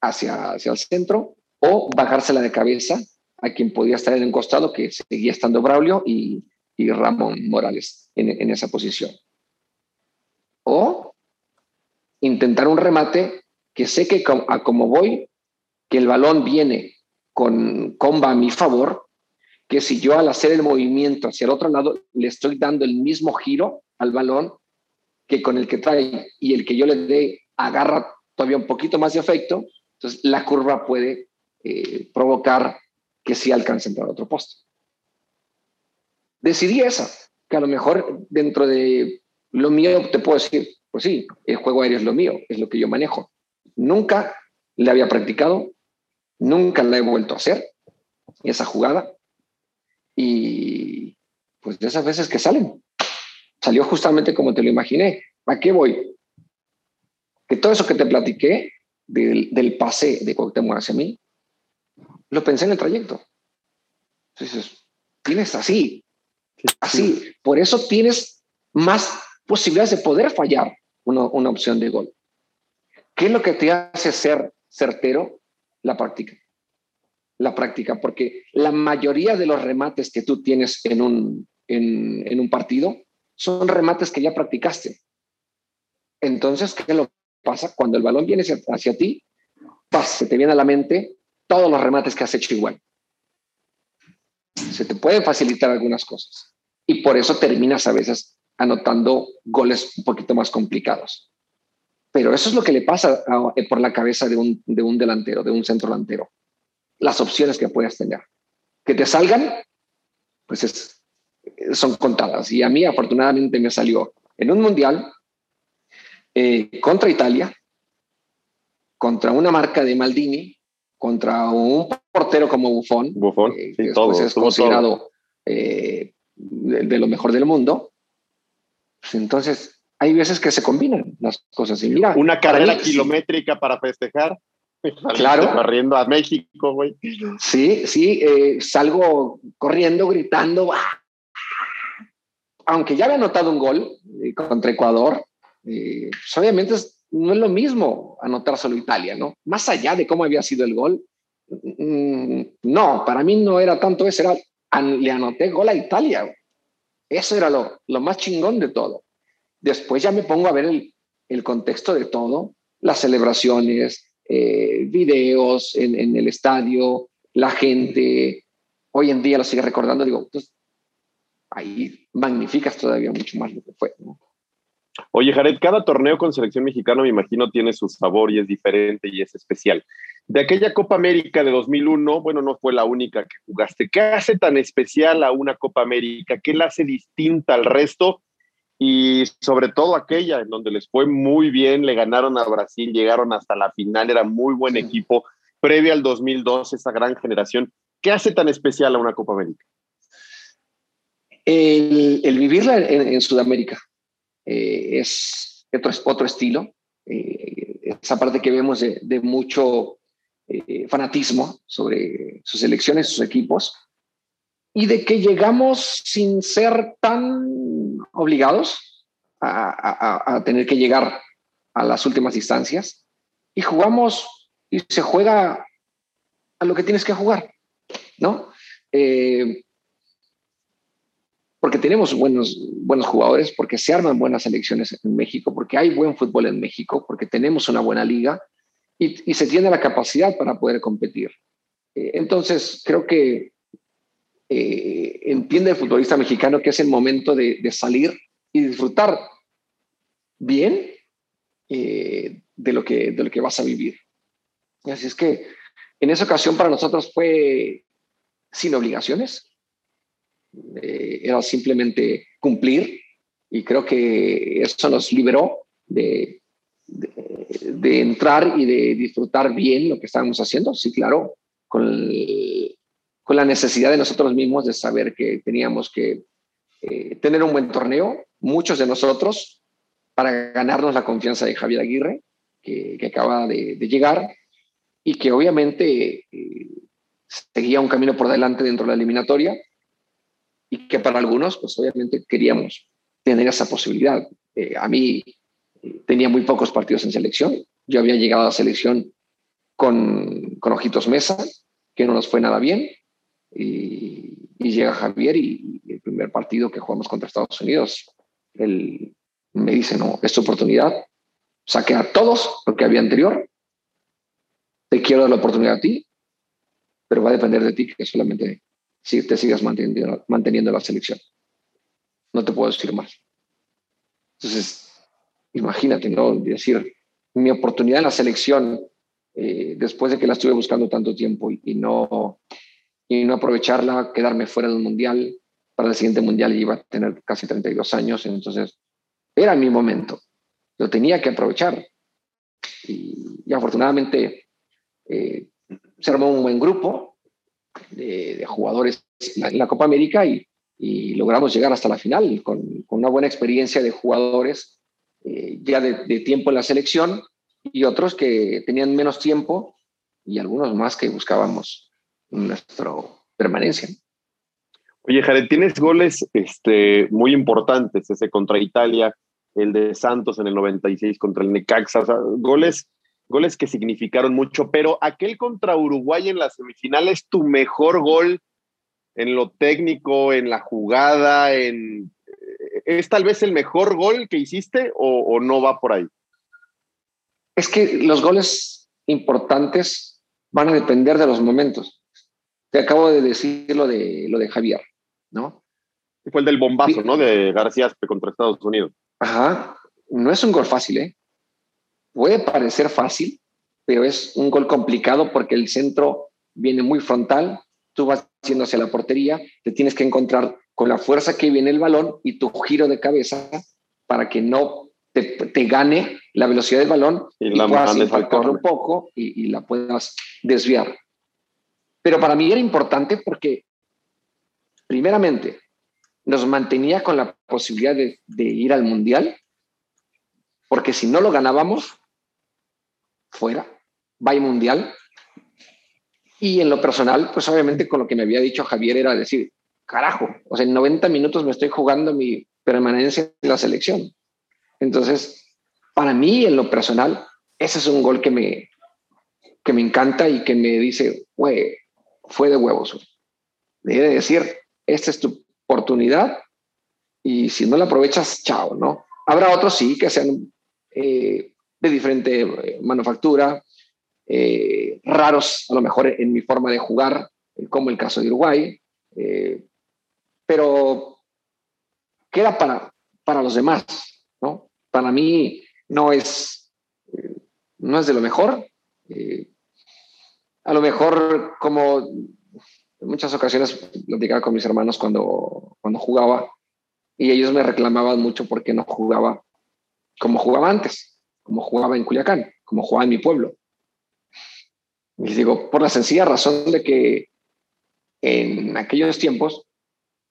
Speaker 2: hacia, hacia el centro o bajársela de cabeza a quien podía estar en un costado, que seguía estando Braulio y, Ramón Morales en, esa posición. O intentar un remate que sé que a como voy, que el balón viene con comba a mi favor que si yo al hacer el movimiento hacia el otro lado le estoy dando el mismo giro al balón que con el que trae y el que yo le dé agarra todavía un poquito más de efecto, entonces la curva puede eh, provocar que sí alcance a entrar a otro poste. Decidí esa, que a lo mejor dentro de lo mío te puedo decir, pues sí, el juego aéreo es lo mío, es lo que yo manejo. Nunca le había practicado, nunca la he vuelto a hacer, esa jugada, y pues de esas veces que salen, salió justamente como te lo imaginé. ¿A qué voy? Que todo eso que te platiqué del, del pase de Cuauhtémoc hacia mí, lo pensé en el trayecto. Entonces, tienes así, así. Por eso tienes más posibilidades de poder fallar una, una opción de gol. ¿Qué es lo que te hace ser certero? La práctica. La práctica, porque la mayoría de los remates que tú tienes en un, en, en un partido son remates que ya practicaste. Entonces, ¿qué lo pasa? Cuando el balón viene hacia, ti, se te viene a la mente todos los remates que has hecho igual. Se te pueden facilitar algunas cosas. Y por eso terminas a veces anotando goles un poquito más complicados. Pero eso es lo que le pasa eh, por la cabeza de un, de un delantero, de un centro delantero. Las opciones que puedes tener. Que te salgan, pues es, son contadas. Y a mí afortunadamente me salió en un mundial eh, contra Italia, contra una marca de Maldini, contra un portero como Buffon,
Speaker 1: Buffon
Speaker 2: eh, que es considerado eh, de, lo mejor del mundo. Pues entonces, hay veces que se combinan las cosas. Y mira,
Speaker 1: una carrera kilométrica para festejar.
Speaker 2: Claro.
Speaker 1: Corriendo a México, güey.
Speaker 2: Sí, sí, salgo corriendo, gritando, aunque ya había anotado un gol eh, contra Ecuador, eh, pues obviamente no es lo mismo anotar solo Italia, ¿no? Más allá de cómo había sido el gol, mm, no, para mí no era tanto eso, era, le anoté gol a Italia. Eso era lo, más chingón de todo. Después ya me pongo a ver el, contexto de todo, las celebraciones, eh, videos en, el estadio, la gente. Hoy en día lo sigue recordando, digo, pues, ahí magnificas todavía mucho más lo que fue.
Speaker 1: Oye, Jared, cada torneo con selección mexicana, me imagino, tiene su sabor y es diferente y es especial. De aquella Copa América de 2001, bueno, no fue la única que jugaste. ¿Qué hace tan especial a una Copa América? ¿Qué la hace distinta al resto? Y sobre todo aquella en donde les fue muy bien, le ganaron a Brasil, llegaron hasta la final, era muy buen equipo. Previo al 2002, esa gran generación. ¿Qué hace tan especial a una Copa América?
Speaker 2: El, vivirla en, Sudamérica eh, es otro, otro estilo. Eh, esa parte que vemos de, mucho eh, fanatismo sobre sus elecciones, sus equipos, y de que llegamos sin ser tan obligados a, tener que llegar a las últimas instancias y jugamos y se juega a lo que tienes que jugar, ¿no? Eh, porque tenemos buenos, buenos jugadores, porque se arman buenas selecciones en México, porque hay buen fútbol en México, porque tenemos una buena liga y, se tiene la capacidad para poder competir. Eh, entonces, creo que eh, entiende el futbolista mexicano que es el momento de, salir y disfrutar bien eh, de, lo que, de lo que vas a vivir. Así es que en esa ocasión para nosotros fue sin obligaciones, era simplemente cumplir y creo que eso nos liberó de, entrar y de disfrutar bien lo que estábamos haciendo. Sí, claro, con, con la necesidad de nosotros mismos de saber que teníamos que eh, tener un buen torneo, muchos de nosotros, para ganarnos la confianza de Javier Aguirre, que, que acaba de, de, llegar y que obviamente eh, seguía un camino por delante dentro de la eliminatoria y que para algunos, pues obviamente queríamos tener esa posibilidad. Eh, a mí tenía muy pocos partidos en selección. Yo había llegado a la selección con, con Ojitos Mesa, que no nos fue nada bien. Y, llega Javier y, el primer partido que jugamos contra Estados Unidos, él me dice, no, esta oportunidad, saqué a todos lo que había anterior, te quiero dar la oportunidad a ti, pero va a depender de ti que solamente si te sigas manteniendo, manteniendo la selección. No te puedo decir más. Entonces, imagínate, ¿no? Decir, mi oportunidad en la selección, eh, después de que la estuve buscando tanto tiempo y, no, y no aprovecharla, quedarme fuera del mundial, para el siguiente mundial iba a tener casi 32 años, entonces era mi momento, lo tenía que aprovechar. Y, afortunadamente eh, se armó un buen grupo de, jugadores en la, Copa América y, logramos llegar hasta la final con, una buena experiencia de jugadores eh, ya de, tiempo en la selección y otros que tenían menos tiempo y algunos más que buscábamos nuestra permanencia.
Speaker 1: Oye, Jared, tienes goles este, muy importantes, ese contra Italia, el de Santos en el 96 contra el Necaxa, goles, goles que significaron mucho, pero aquel contra Uruguay en la semifinal es tu mejor gol en lo técnico, en la jugada, en ¿es tal vez el mejor gol que hiciste o, no va por ahí?
Speaker 2: Es que los goles importantes van a depender de los momentos. Te acabo de decir lo de, lo de Javier, ¿no?
Speaker 1: Fue el del bombazo, ¿no? De García contra Estados Unidos.
Speaker 2: Ajá. No es un gol fácil, ¿eh? Puede parecer fácil, pero es un gol complicado porque el centro viene muy frontal, tú vas yendo hacia la portería, te tienes que encontrar con la fuerza que viene el balón y tu giro de cabeza para que no te, gane la velocidad del balón y, la puedas un poco y, la puedas desviar. Pero para mí era importante porque, primeramente, nos mantenía con la posibilidad de, de ir al Mundial, porque si no lo ganábamos, fuera, va al Mundial. Y en lo personal, pues obviamente con lo que me había dicho Javier era decir, carajo, o sea, en 90 minutos me estoy jugando mi permanencia en la selección. Entonces, para mí, en lo personal, ese es un gol que me, que me encanta y que me dice, güey, fue de huevos. Debe decir, esta es tu oportunidad y si no la aprovechas, chao, ¿no? Habrá otros sí que sean eh, de diferente eh, manufactura, eh, raros a lo mejor en mi forma de jugar, como el caso de Uruguay, pero queda para, para los demás, ¿no? Para mí no es, no es de lo mejor. Eh, a lo mejor, como en muchas ocasiones platicaba con mis hermanos cuando, cuando jugaba, y ellos me reclamaban mucho porque no jugaba como jugaba antes, como jugaba en Culiacán, como jugaba en mi pueblo. Y les digo, por la sencilla razón de que en aquellos tiempos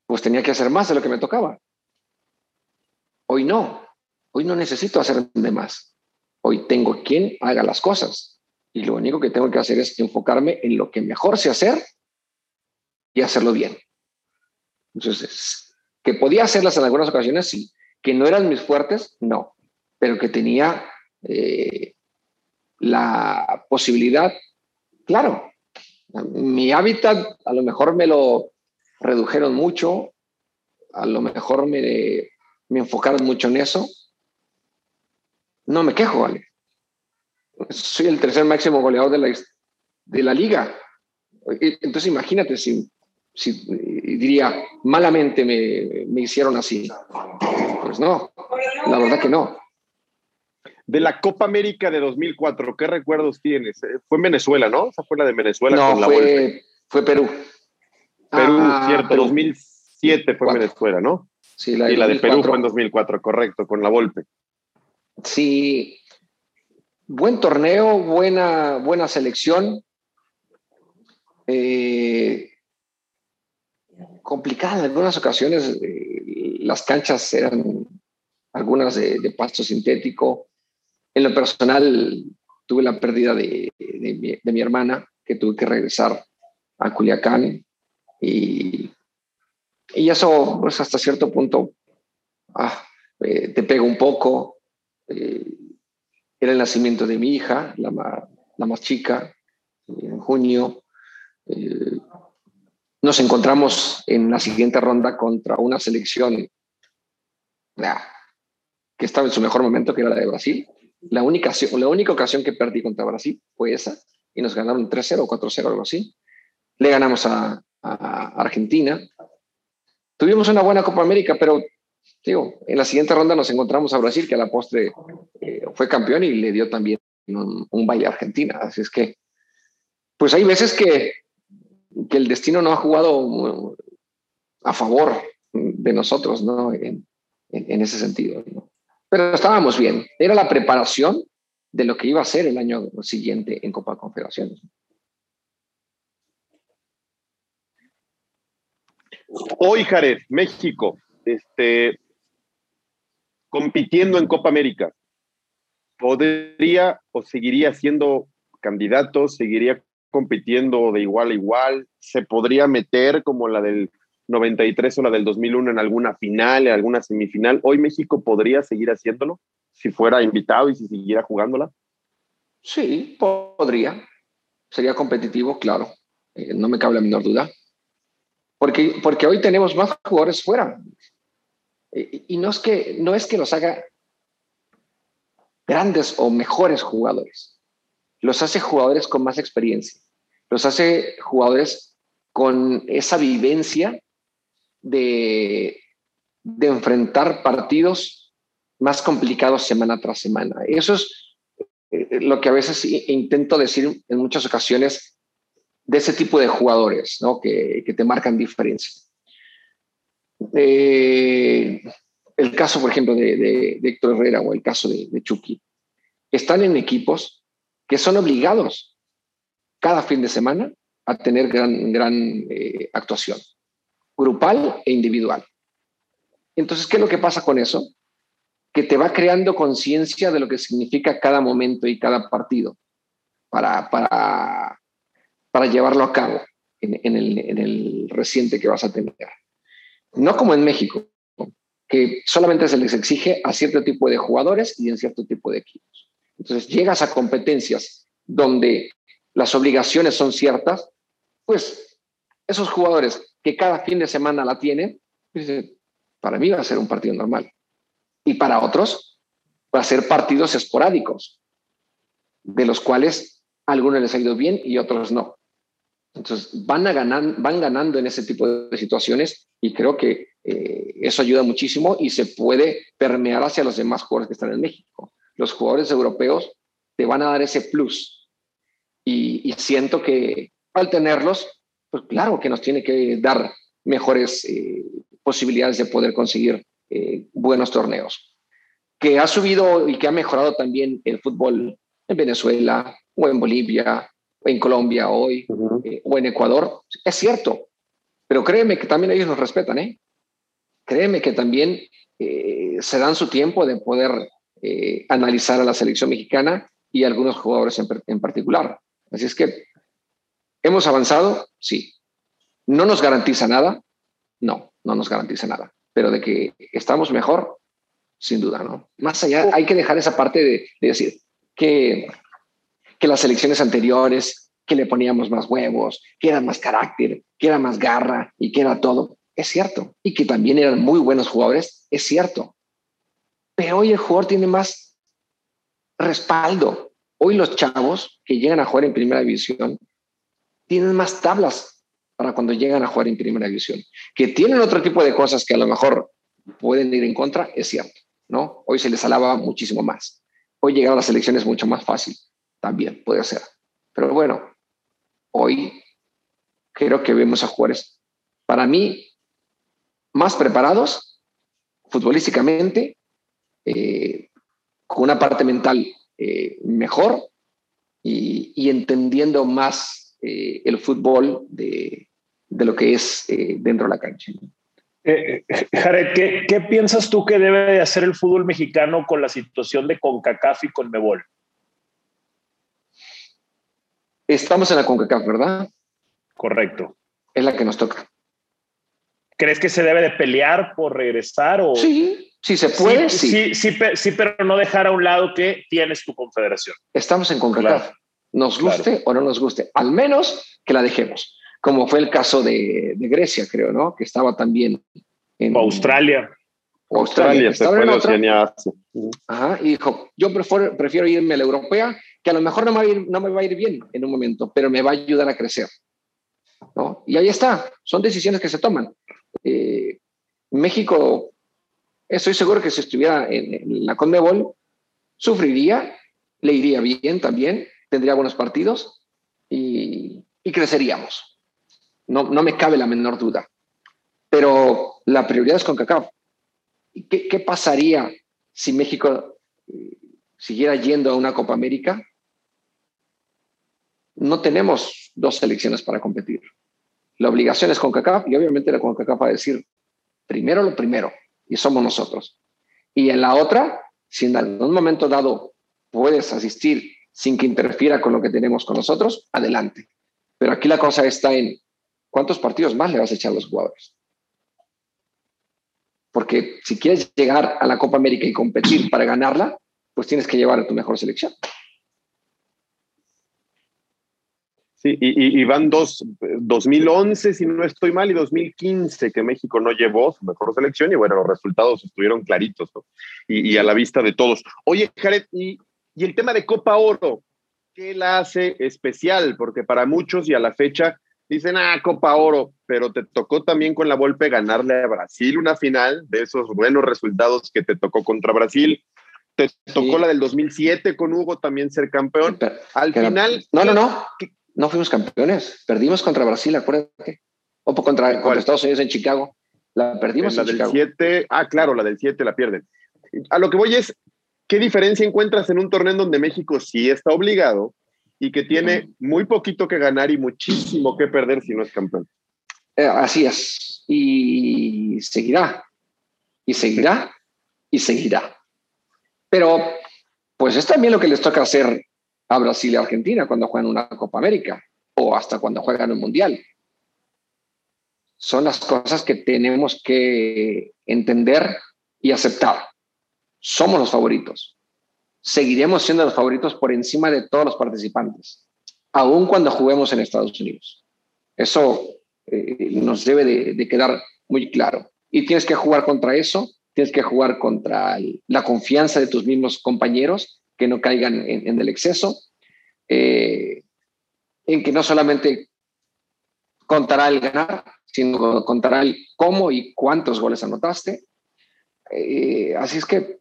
Speaker 2: pues tenía que hacer más de lo que me tocaba. Hoy no, hoy no necesito hacer de más. Hoy tengo quien haga las cosas y lo único que tengo que hacer es enfocarme en lo que mejor sé hacer y hacerlo bien. Entonces, que podía hacerlas en algunas ocasiones, sí. Que no eran mis fuertes, no. Pero que tenía eh, la posibilidad, claro, mi hábitat a lo mejor me lo redujeron mucho, a lo mejor me, me enfocaron mucho en eso. No me quejo, ¿vale? Soy el tercer máximo goleador de la, de la liga. Entonces imagínate si, si diría, malamente me, me hicieron así. Pues no, la verdad que no.
Speaker 1: De la Copa América de 2004, ¿qué recuerdos tienes? Fue en Venezuela, ¿no? Esa fue la de Venezuela.
Speaker 2: No, fue, fue Perú.
Speaker 1: Perú, ah, cierto, 2007 fue Venezuela, ¿no?
Speaker 2: Sí, la de,
Speaker 1: y la de Perú fue en 2004, correcto, con la Volpe.
Speaker 2: Sí, buen torneo, buena, buena selección. Eh, complicada en algunas ocasiones, eh, las canchas eran algunas de, pasto sintético. En lo personal, tuve la pérdida de, de mi hermana, que tuve que regresar a Culiacán y, y eso, pues hasta cierto punto, ah, eh, te pega un poco. Eh, era el nacimiento de mi hija, la, la más chica, en junio. Eh, nos encontramos en la siguiente ronda contra una selección que estaba en su mejor momento, que era la de Brasil. La única, la única ocasión que perdí contra Brasil fue esa, y nos ganaron 3-0 o 4-0, algo así. Le ganamos a, Argentina. Tuvimos una buena Copa América, pero digo, en la siguiente ronda nos encontramos a Brasil, que a la postre eh, fue campeón y le dio también un, un baile a Argentina. Así es que, pues hay veces que, que el destino no ha jugado a favor de nosotros, ¿no? En, en, ese sentido, Pero estábamos bien. Era la preparación de lo que iba a ser el año siguiente en Copa Confederaciones.
Speaker 1: Hoy, Jared, México, este, compitiendo en Copa América, ¿podría o seguiría siendo candidato? ¿Seguiría compitiendo de igual a igual? ¿Se podría meter como la del 93 o la del 2001 en alguna final, en alguna semifinal? ¿Hoy México podría seguir haciéndolo si fuera invitado y si siguiera jugándola?
Speaker 2: Sí, podría. Sería competitivo, claro. Eh, no me cabe la menor duda. Porque, porque hoy tenemos más jugadores fuera. Y, no, es que, no es que los haga grandes o mejores jugadores. Los hace jugadores con más experiencia. Los hace jugadores con esa vivencia de, de enfrentar partidos más complicados semana tras semana. Eso es eh, lo que a veces intento decir en muchas ocasiones de ese tipo de jugadores, ¿no? Que, que te marcan diferencia. Eh, el caso, por ejemplo, de, de, Héctor Herrera o el caso de, de, Chucky, están en equipos que son obligados cada fin de semana a tener gran, gran eh, actuación, grupal e individual. Entonces, ¿qué es lo que pasa con eso? Que te va creando conciencia de lo que significa cada momento y cada partido para, para, para llevarlo a cabo en, el, reciente que vas a tener. No como en México, que solamente se les exige a cierto tipo de jugadores y en cierto tipo de equipos. Entonces, llegas a competencias donde las obligaciones son ciertas, pues esos jugadores que cada fin de semana la tienen, pues, para mí va a ser un partido normal. Y para otros va a ser partidos esporádicos, de los cuales algunos les ha ido bien y otros no. Entonces, van, a ganar, van ganando en ese tipo de situaciones y creo que eh, eso ayuda muchísimo y se puede permear hacia los demás jugadores que están en México. Los jugadores europeos te van a dar ese plus y, siento que al tenerlos, pues claro que nos tiene que dar mejores eh, posibilidades de poder conseguir eh, buenos torneos. Que ha subido y que ha mejorado también el fútbol en Venezuela o en Bolivia en Colombia hoy eh, o en Ecuador, es cierto, pero créeme que también ellos nos respetan, ¿eh? Créeme que también eh, se dan su tiempo de poder eh, analizar a la selección mexicana y a algunos jugadores en, en particular. Así es que hemos avanzado, sí. ¿No nos garantiza nada? No, no nos garantiza nada. Pero de que estamos mejor, sin duda, ¿no? Más allá, hay que dejar esa parte de, de decir que que las elecciones anteriores, que le poníamos más huevos, que era más carácter, que era más garra y que era todo. Es cierto. Y que también eran muy buenos jugadores. Es cierto. Pero hoy el jugador tiene más respaldo. Hoy los chavos que llegan a jugar en primera división tienen más tablas para cuando llegan a jugar en primera división. Que tienen otro tipo de cosas que a lo mejor pueden ir en contra, es cierto. ¿no? Hoy se les alaba muchísimo más. Hoy llegar a las elecciones es mucho más fácil también puede ser. Pero bueno, hoy creo que vemos a jugadores, para mí, más preparados futbolísticamente, eh, con una parte mental eh, mejor y, entendiendo más eh, el fútbol de, lo que es dentro de la cancha.
Speaker 3: Jared, ¿qué, ¿qué, piensas tú que debe de hacer el fútbol mexicano con la situación de CONCACAF y CONMEBOL?
Speaker 2: Estamos en la CONCACAF, ¿verdad?
Speaker 3: Correcto.
Speaker 2: Es la que nos toca.
Speaker 3: ¿Crees que se debe de pelear por regresar? O...
Speaker 2: Sí, sí se puede.
Speaker 3: Sí, sí, sí, pero no dejar a un lado que tienes tu confederación.
Speaker 2: Estamos en CONCACAF. Nos guste o no nos guste. Al menos que la dejemos. Como fue el caso de, Grecia, creo, ¿no? Que estaba también
Speaker 3: en... Australia.
Speaker 2: Australia, Australia estaba en Ajá, y dijo, yo prefiero, prefiero irme a la europea que a lo mejor no me, va a ir, bien en un momento, pero me va a ayudar a crecer. ¿no? Y ahí está, son decisiones que se toman. Eh, México, estoy seguro que si estuviera en, la Conmebol, sufriría, le iría bien también, tendría buenos partidos y, creceríamos. No, no me cabe la menor duda. Pero la prioridad es con CACAF. ¿Qué, ¿Qué pasaría si México eh, siguiera yendo a una Copa América? No tenemos dos selecciones para competir. La obligación es con CACAF y obviamente la CONCACAF va a decir primero lo primero y somos nosotros. Y en la otra, si en algún momento dado puedes asistir sin que interfiera con lo que tenemos con nosotros, adelante. Pero aquí la cosa está en cuántos partidos más le vas a echar a los jugadores. Porque si quieres llegar a la Copa América y competir para ganarla, pues tienes que llevar a tu mejor selección.
Speaker 1: Sí, y, van dos, 2011, si no estoy mal, y 2015, que México no llevó su mejor selección, y bueno, los resultados estuvieron claritos, y, a la vista de todos. Oye, Jared, y, y el tema de Copa Oro, ¿qué la hace especial? Porque para muchos y a la fecha dicen, ah, Copa Oro, pero te tocó también con la Volpe ganarle a Brasil una final de esos buenos resultados que te tocó contra Brasil. Te tocó la del 2007 con Hugo también ser campeón. Al final.
Speaker 2: No, no, no no fuimos campeones. Perdimos contra Brasil, acuérdate. O contra, contra Estados Unidos en Chicago. La perdimos
Speaker 1: en, la del 7. Ah, claro, la del 7 la pierden. A lo que voy es, ¿qué diferencia encuentras en un torneo en donde México sí está obligado y que tiene muy poquito que ganar y muchísimo que perder si no es campeón?
Speaker 2: Eh, así es. Y seguirá. Y seguirá. Y seguirá. Pero, pues es también lo que les toca hacer a Brasil y Argentina cuando juegan una Copa América o hasta cuando juegan un Mundial. Son las cosas que tenemos que entender y aceptar. Somos los favoritos. Seguiremos siendo los favoritos por encima de todos los participantes, aun cuando juguemos en Estados Unidos. Eso eh, nos debe de, quedar muy claro. Y tienes que jugar contra eso, tienes que jugar contra la confianza de tus mismos compañeros que no caigan en, el exceso, eh, en que no solamente contará el ganar, sino contará el cómo y cuántos goles anotaste. Eh, así es que,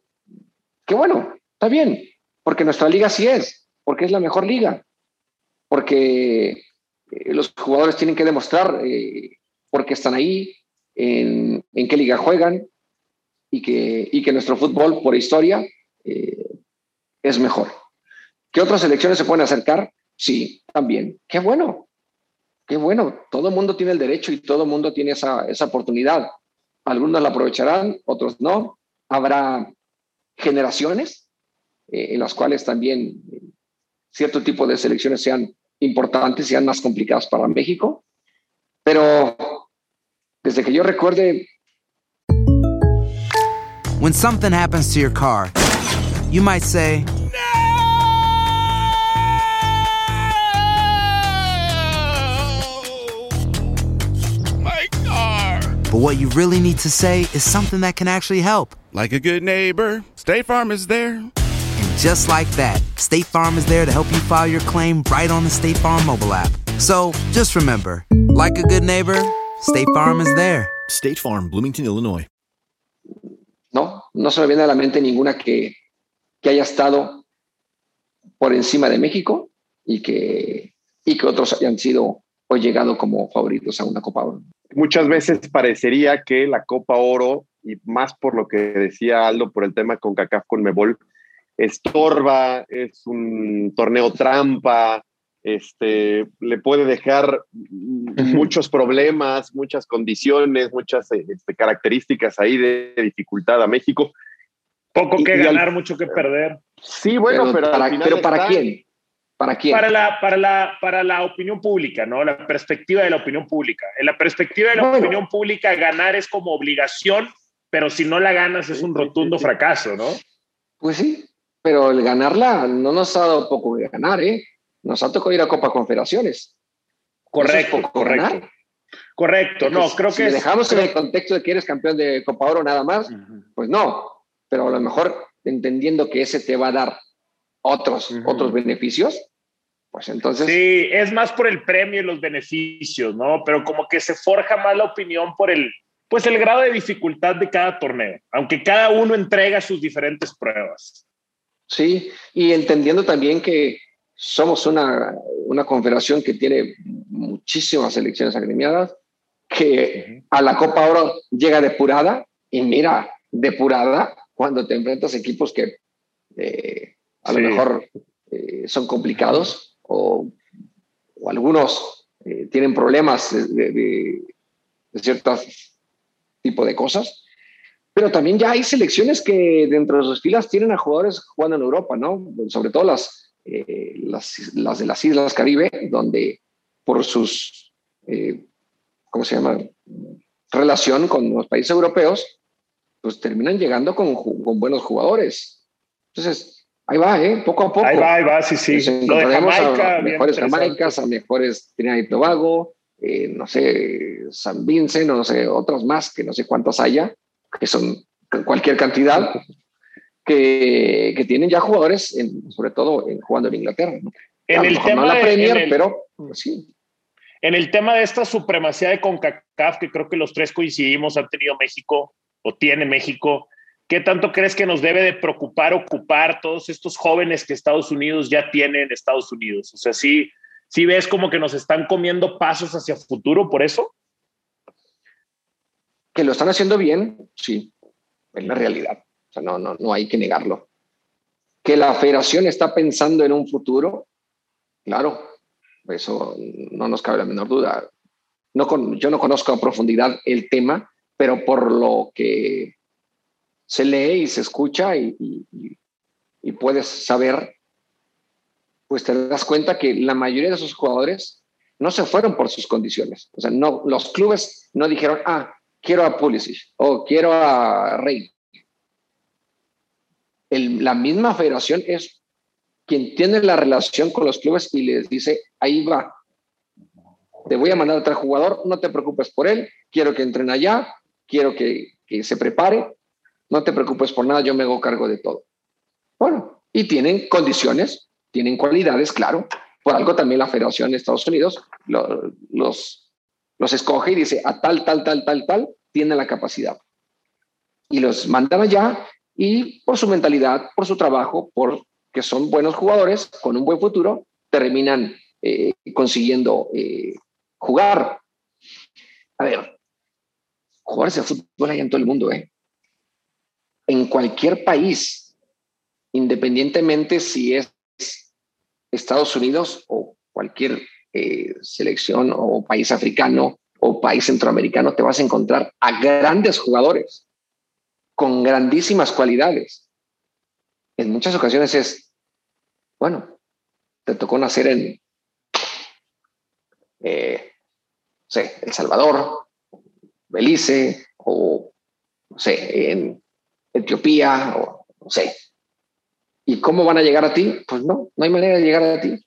Speaker 2: qué bueno, está bien, porque nuestra liga sí es, porque es la mejor liga, porque eh, los jugadores tienen que demostrar por qué están ahí, en, en, qué liga juegan y que, y que nuestro fútbol, por historia, es mejor. ¿Qué otras selecciones se pueden acercar? Sí, también. Qué bueno. Qué bueno. Todo el mundo tiene el derecho y todo el mundo tiene esa, esa oportunidad. Algunos la aprovecharán, otros no. Habrá generaciones eh, en las cuales también cierto tipo de selecciones sean importantes, sean más complicadas para México. Pero desde que yo recuerde...
Speaker 5: When something happens to your car, you might say, no, But what you really need to say is something that can actually help.
Speaker 6: Like a good neighbor, State Farm is there.
Speaker 5: And just like that, State Farm is there to help you file your claim right on the State Farm mobile app. So just remember, like a good neighbor, State Farm is there.
Speaker 6: State Farm, Bloomington, Illinois.
Speaker 2: No, no se me viene a la mente ninguna que, que haya estado por encima de México y que, y que otros hayan sido o llegado como favoritos a una Copa Oro
Speaker 1: muchas veces parecería que la Copa Oro, y más por lo que decía Aldo por el tema con CACAF con Mebol, estorba, es un torneo trampa, este, le puede dejar muchos problemas, muchas condiciones, muchas este, características ahí de dificultad a México.
Speaker 3: Poco que ganar, mucho que perder.
Speaker 1: Sí, bueno, pero,
Speaker 2: pero ¿para quién? ¿Para quién?
Speaker 3: Para la, para, la, para la opinión pública, ¿no? La perspectiva de la opinión pública. En la perspectiva de la opinión pública, ganar es como obligación, pero si no la ganas es un rotundo fracaso, ¿no?
Speaker 2: Pues sí, pero el ganarla no nos ha dado poco de ganar, ¿eh? Nos ha tocado ir a Copa Confederaciones.
Speaker 3: Correcto, correcto. Correcto, no, creo que...
Speaker 2: Si dejamos en el contexto de que eres campeón de Copa Oro nada más, pues no, pero a lo mejor entendiendo que ese te va a dar otros, otros beneficios, Pues entonces.
Speaker 3: Sí, es más por el premio y los beneficios, ¿no? Pero como que se forja más la opinión por el, pues el grado de dificultad de cada torneo, aunque cada uno entrega sus diferentes pruebas.
Speaker 2: Sí, y entendiendo también que somos una, una confederación que tiene muchísimas selecciones agremiadas, que a la Copa Oro llega depurada, y mira, depurada cuando te enfrentas a equipos que eh, a lo mejor eh, son complicados o, algunos eh, tienen problemas de, de, cierto tipo de cosas. Pero también ya hay selecciones que dentro de sus filas tienen a jugadores jugando en Europa, ¿no? Sobre todo las, eh, las, las, de las Islas Caribe, donde por sus, eh, ¿cómo se llama? Relación con los países europeos, pues terminan llegando con, con buenos jugadores. Entonces, Ahí va, ¿eh? Poco a poco.
Speaker 3: Ahí va, ahí va, sí, sí.
Speaker 2: Lo de Jamaica, a mejores Jamaicas, a mejores Trinidad y Tobago, eh, no sé, San Vincent, no sé, otros más, que no sé cuántos haya, que son cualquier cantidad, [LAUGHS] que, que tienen ya jugadores, en, sobre todo en, jugando en Inglaterra. ¿no?
Speaker 3: En el tema
Speaker 2: no la Premier,
Speaker 3: el,
Speaker 2: pero pues, sí.
Speaker 3: En el tema de esta supremacía de CONCACAF, que creo que los tres coincidimos, ha tenido México o tiene México, ¿Qué tanto crees que nos debe de preocupar ocupar todos estos jóvenes que Estados Unidos ya tiene en Estados Unidos? O sea, sí, sí ves como que nos están comiendo pasos hacia futuro por eso.
Speaker 2: Que lo están haciendo bien, sí, es la realidad. O sea, no, no, no hay que negarlo. Que la federación está pensando en un futuro, claro, eso no nos cabe la menor duda. No con, yo no conozco a profundidad el tema, pero por lo que se lee y se escucha y, puedes saber, pues te das cuenta que la mayoría de esos jugadores no se fueron por sus condiciones. O sea, no, los clubes no dijeron, ah, quiero a Pulisic o quiero a Rey. La misma federación es quien tiene la relación con los clubes y les dice, ahí va, te voy a mandar a otro jugador, no te preocupes por él, quiero que entren allá, quiero que, que se prepare no te preocupes por nada, yo me hago cargo de todo. Bueno, y tienen condiciones, tienen cualidades, claro. Por algo también la Federación de Estados Unidos los, los escoge y dice a tal, tal, tal, tal, tal, tiene la capacidad. Y los mandan allá y por su mentalidad, por su trabajo, por que son buenos jugadores con un buen futuro, terminan eh, consiguiendo eh, jugar. A ver, jugadores de fútbol hay en todo el mundo, ¿eh? en cualquier país, independientemente si es Estados Unidos o cualquier eh, selección o país africano o país centroamericano, te vas a encontrar a grandes jugadores con grandísimas cualidades. En muchas ocasiones es, bueno, te tocó nacer en eh, sé, El Salvador, Belice o no sé, en Etiopía, o no sé. ¿Y cómo van a llegar a ti? Pues no, no hay manera de llegar a ti.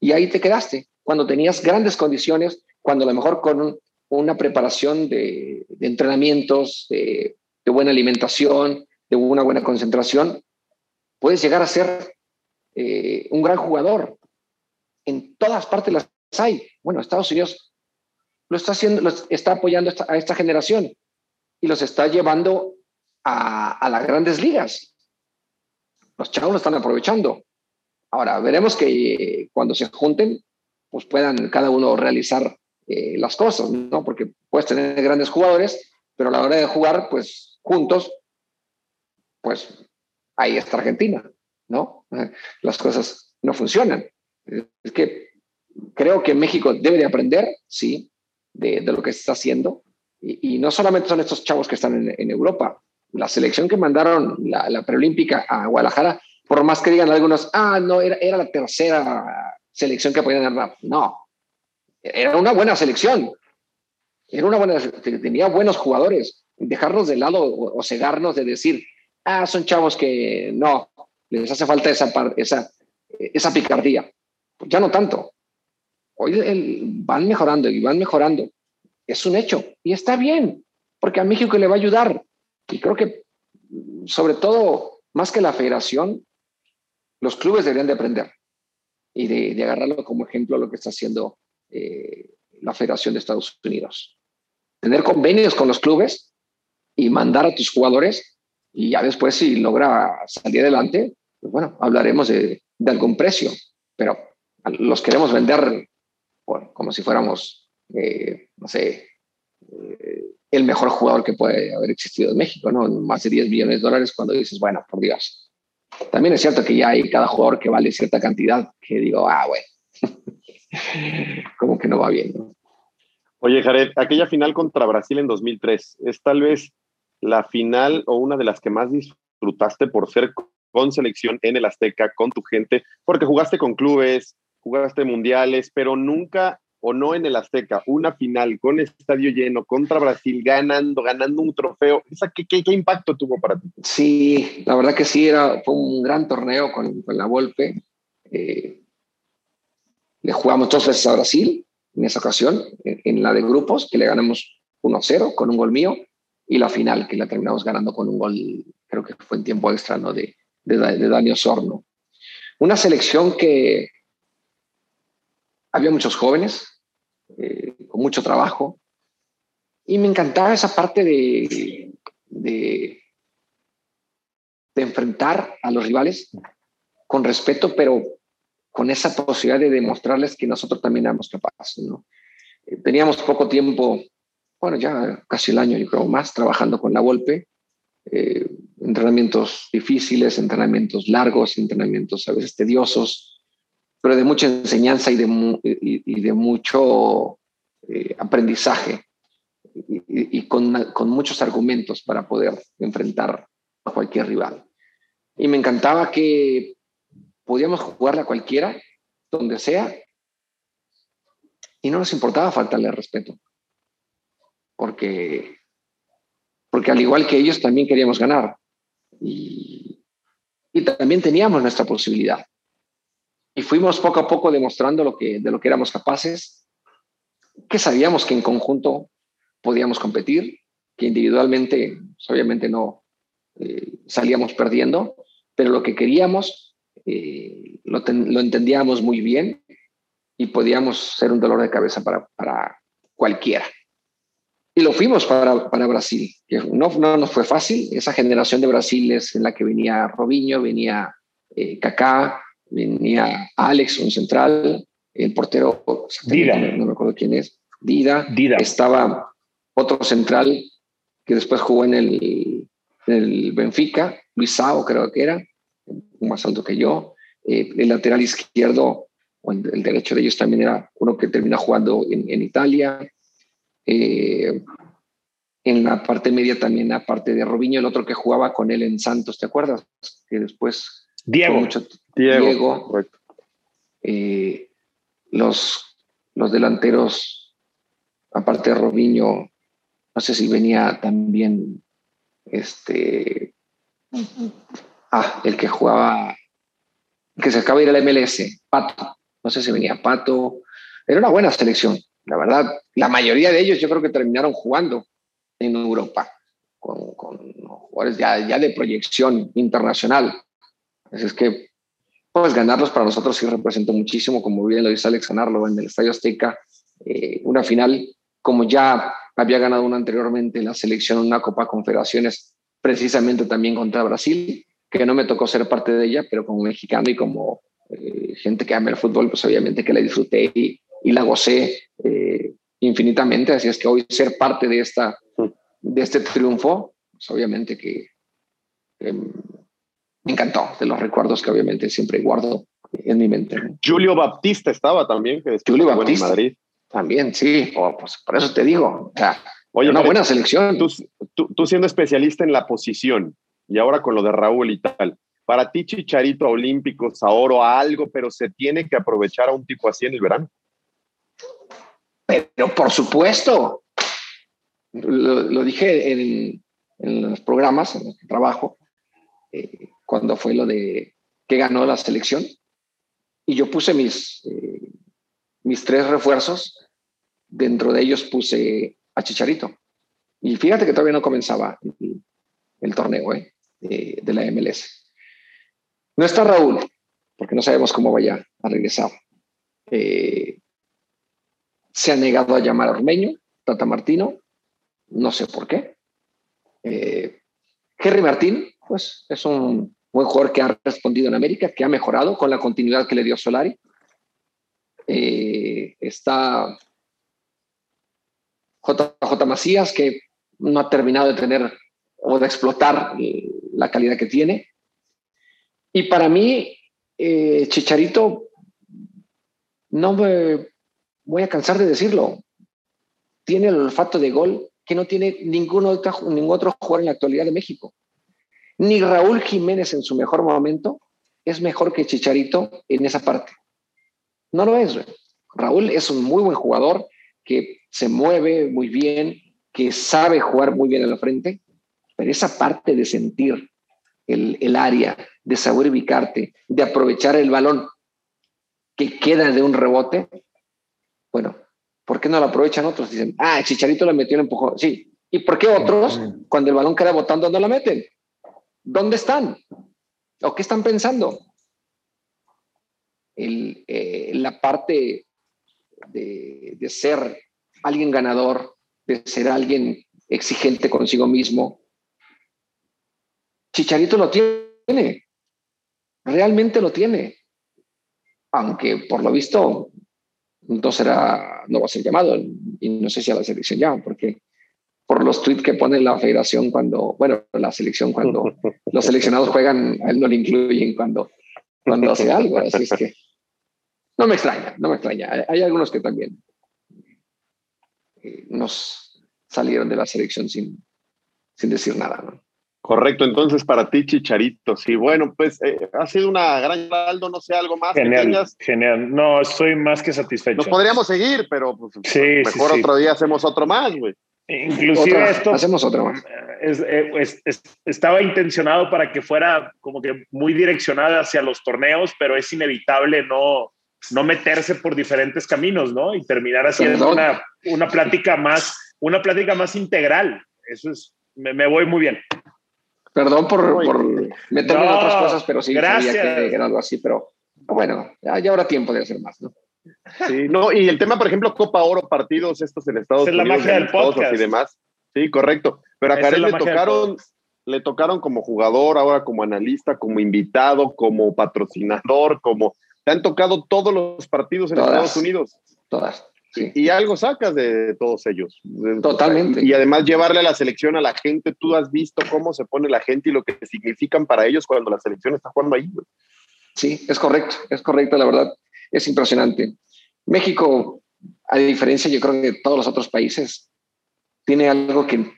Speaker 2: Y ahí te quedaste, cuando tenías grandes condiciones, cuando a lo mejor con una preparación de, entrenamientos, de, buena alimentación, de una buena concentración, puedes llegar a ser eh, un gran jugador. En todas partes las hay. Bueno, Estados Unidos lo está haciendo, está apoyando a esta generación y los está llevando a, las grandes ligas. Los chavos lo están aprovechando. Ahora, veremos que cuando se junten, pues puedan cada uno realizar eh, las cosas, ¿no? Porque puedes tener grandes jugadores, pero a la hora de jugar, pues juntos, pues ahí está Argentina, ¿no? [LAUGHS] Las cosas no funcionan. Es que creo que México debe de aprender, sí, de, lo que se está haciendo. Y, no solamente son estos chavos que están en Europa, la selección que mandaron la, preolímpica a Guadalajara, por más que digan algunos, ah, no, era, era la tercera selección que podían ganar. No, era una buena selección. Era una buena, tenía buenos jugadores. Dejarnos de lado o, cegarnos de decir, ah, son chavos que no, les hace falta esa, esa, esa picardía. Ya no tanto. Hoy van mejorando y van mejorando. Es un hecho y está bien, porque a México le va a ayudar. Y creo que, sobre todo, más que la federación, los clubes deberían de aprender. y de, agarrarlo como ejemplo lo que está haciendo eh, la Federación de Estados Unidos. Tener convenios con los clubes y mandar a tus jugadores y ya después si logra salir adelante, pues bueno, hablaremos de, algún precio, pero los queremos vender como si fuéramos, eh, no sé, eh, el mejor jugador que puede haber existido en México, ¿no? Más de 10 millones de dólares cuando dices, bueno, por Dios. También es cierto que ya hay cada jugador que vale cierta cantidad que digo, ah, bueno, [LAUGHS] como que no va bien, ¿no?
Speaker 1: Oye, Jared, aquella final contra Brasil en 2003 es tal vez la final o una de las que más disfrutaste por ser con selección en el Azteca, con tu gente, porque jugaste con clubes, jugaste mundiales, pero nunca o no en el Azteca, una final con estadio lleno contra Brasil, ganando, ganando un trofeo, qué, qué, impacto tuvo para ti?
Speaker 2: Sí, la verdad que sí, era, fue un gran torneo con, con la Volpe. Eh, le jugamos dos veces a Brasil en esa ocasión, en, la de grupos, que le ganamos 1-0 con un gol mío, y la final, que la terminamos ganando con un gol, creo que fue en tiempo extra, ¿no? De, de, de Dani. Una selección que, había muchos jóvenes, eh, con mucho trabajo, y me encantaba esa parte de, de, enfrentar a los rivales con respeto, pero con esa posibilidad de demostrarles que nosotros también éramos capaces. ¿no? Eh, teníamos poco tiempo, bueno, ya casi el año, yo creo, más trabajando con la Volpe. Eh, entrenamientos difíciles, entrenamientos largos, entrenamientos a veces tediosos, pero de mucha enseñanza y de, y, de mucho eh, aprendizaje y, con, con, muchos argumentos para poder enfrentar a cualquier rival. Y me encantaba que podíamos jugarla cualquiera, donde sea, y no nos importaba faltarle respeto, porque, porque al igual que ellos también queríamos ganar y, y también teníamos nuestra posibilidad y fuimos poco a poco demostrando lo que, de lo que éramos capaces, que sabíamos que en conjunto podíamos competir, que individualmente pues, obviamente no eh, salíamos perdiendo, pero lo que queríamos eh, lo, entendíamos muy bien y podíamos ser un dolor de cabeza para, para cualquiera. Y lo fuimos para, para Brasil, que no, no nos fue fácil. Esa generación de Brasil es en la que venía Robinho, venía eh, Kaká, venía Alex, un central, el portero,
Speaker 3: Dida.
Speaker 2: No, me acuerdo quién es, Dida. Dida. Estaba otro central que después jugó en el, el Benfica, Luis Sao creo que era, más alto que yo. Eh, el lateral izquierdo, o el, derecho de ellos también era uno que termina jugando en, en Italia. Eh, en la parte media también, aparte de Robinho, el otro que jugaba con él en Santos, ¿te acuerdas? Que después
Speaker 3: Diego.
Speaker 2: Diego. Eh, los, los delanteros, aparte de Robinho, no sé si venía también este. Ah, el que jugaba, que se acaba de ir al MLS, Pato. No sé si venía Pato. Era una buena selección, la verdad. La mayoría de ellos yo creo que terminaron jugando en Europa, con, con jugadores ya, ya de proyección internacional. Así es que, pues ganarlos para nosotros sí representó muchísimo, como bien lo dice Alex, ganarlo en el Estadio Azteca, eh, una final, como ya había ganado una anteriormente la selección, una Copa Confederaciones, precisamente también contra Brasil, que no me tocó ser parte de ella, pero como mexicano y como eh, gente que ama el fútbol, pues obviamente que la disfruté y, la gocé eh, infinitamente. Así es que hoy ser parte de, esta, de este triunfo, pues obviamente que em, me encantó, de los recuerdos que obviamente siempre guardo en mi mente.
Speaker 1: Julio Baptista estaba también, que
Speaker 2: Julio Baptista. En Madrid. También, sí, pues por eso te digo. O sea, Oye, una buena selección.
Speaker 1: Tú, siendo especialista en la posición y ahora con lo de Raúl y tal, para ti Chicharito a Olímpicos, a Oro, a algo, pero se tiene que aprovechar a un tipo así en el verano.
Speaker 2: Pero por supuesto, lo, dije en, en, los programas en los que trabajo, eh, cuando fue lo de que ganó la selección. Y yo puse mis, eh, mis tres refuerzos. Dentro de ellos puse a Chicharito. Y fíjate que todavía no comenzaba el, torneo eh, de, la MLS. No está Raúl, porque no sabemos cómo vaya a regresar. Eh, se ha negado a llamar a Ormeño, Tata Martino, no sé por qué. Eh, Henry Martín, pues es un buen jugador que ha respondido en América, que ha mejorado con la continuidad que le dio Solari. Eh, está JJ Macías, que no ha terminado de tener o de explotar la calidad que tiene. Y para mí, eh, Chicharito, no me voy a cansar de decirlo, tiene el olfato de gol que no tiene ningún ningún otro jugador en la actualidad de México. Ni Raúl Jiménez en su mejor momento es mejor que Chicharito en esa parte. No lo es. Raúl es un muy buen jugador que se mueve muy bien, que sabe jugar muy bien en la frente, pero esa parte de sentir el, el área, de saber ubicarte, de aprovechar el balón que queda de un rebote, bueno, ¿por qué no lo aprovechan otros? Dicen, ah, Chicharito le metió el empujón. Sí. ¿Y por qué otros, cuando el balón queda botando, no la meten? ¿Dónde están? ¿O qué están pensando? Eh, la parte de, de ser alguien ganador, de ser alguien exigente consigo mismo. Chicharito lo tiene, realmente lo tiene, aunque por lo visto no será, no va a ser llamado y no sé si a la selección ya, porque por los tweets que pone la federación cuando, bueno, la selección cuando [LAUGHS] los seleccionados juegan, a él no le incluyen cuando, cuando hace algo, así es que no me extraña, no me extraña. Hay algunos que también eh, nos salieron de la selección sin, sin decir nada, ¿no?
Speaker 1: Correcto, entonces para ti, Chicharito, sí, bueno, pues eh, ha sido una gran Aldo, no sé, algo más.
Speaker 3: Genial, genial, no, estoy más que satisfecho.
Speaker 1: Nos podríamos seguir, pero pues, sí, mejor sí, otro día hacemos otro más, güey.
Speaker 3: Inclusive
Speaker 2: Otra,
Speaker 3: esto
Speaker 2: hacemos otro más.
Speaker 3: es- eh, es- es- estaba intencionado para que fuera como que muy direccionada hacia los torneos, pero es inevitable no, no meterse por diferentes caminos, ¿no? Y terminar haciendo una, una plática más, una plática más integral. Eso es, me, me voy muy bien.
Speaker 2: Perdón por, por meterme en
Speaker 3: No,
Speaker 2: otras cosas, pero sí
Speaker 3: gracias.
Speaker 2: sabía que era algo así, pero bueno, ya, ya habrá tiempo de hacer más, ¿no?
Speaker 1: Sí, no, y el tema, por ejemplo, Copa Oro, partidos estos en Estados
Speaker 3: Esa es la
Speaker 1: Unidos.
Speaker 3: magia del podcast.
Speaker 1: Y demás. Sí, correcto. Pero a Karen le tocaron, le tocaron como jugador, ahora como analista, como invitado, como patrocinador, como te han tocado todos los partidos en
Speaker 2: Todas.
Speaker 1: Estados Unidos.
Speaker 2: Todas. Sí.
Speaker 1: Y algo sacas de todos ellos.
Speaker 2: Totalmente.
Speaker 1: Y además llevarle a la selección a la gente, tú has visto cómo se pone la gente y lo que significan para ellos cuando la selección está jugando ahí.
Speaker 2: Sí, es correcto, es correcto, la verdad, es impresionante. México, a diferencia, yo creo que de todos los otros países, tiene algo que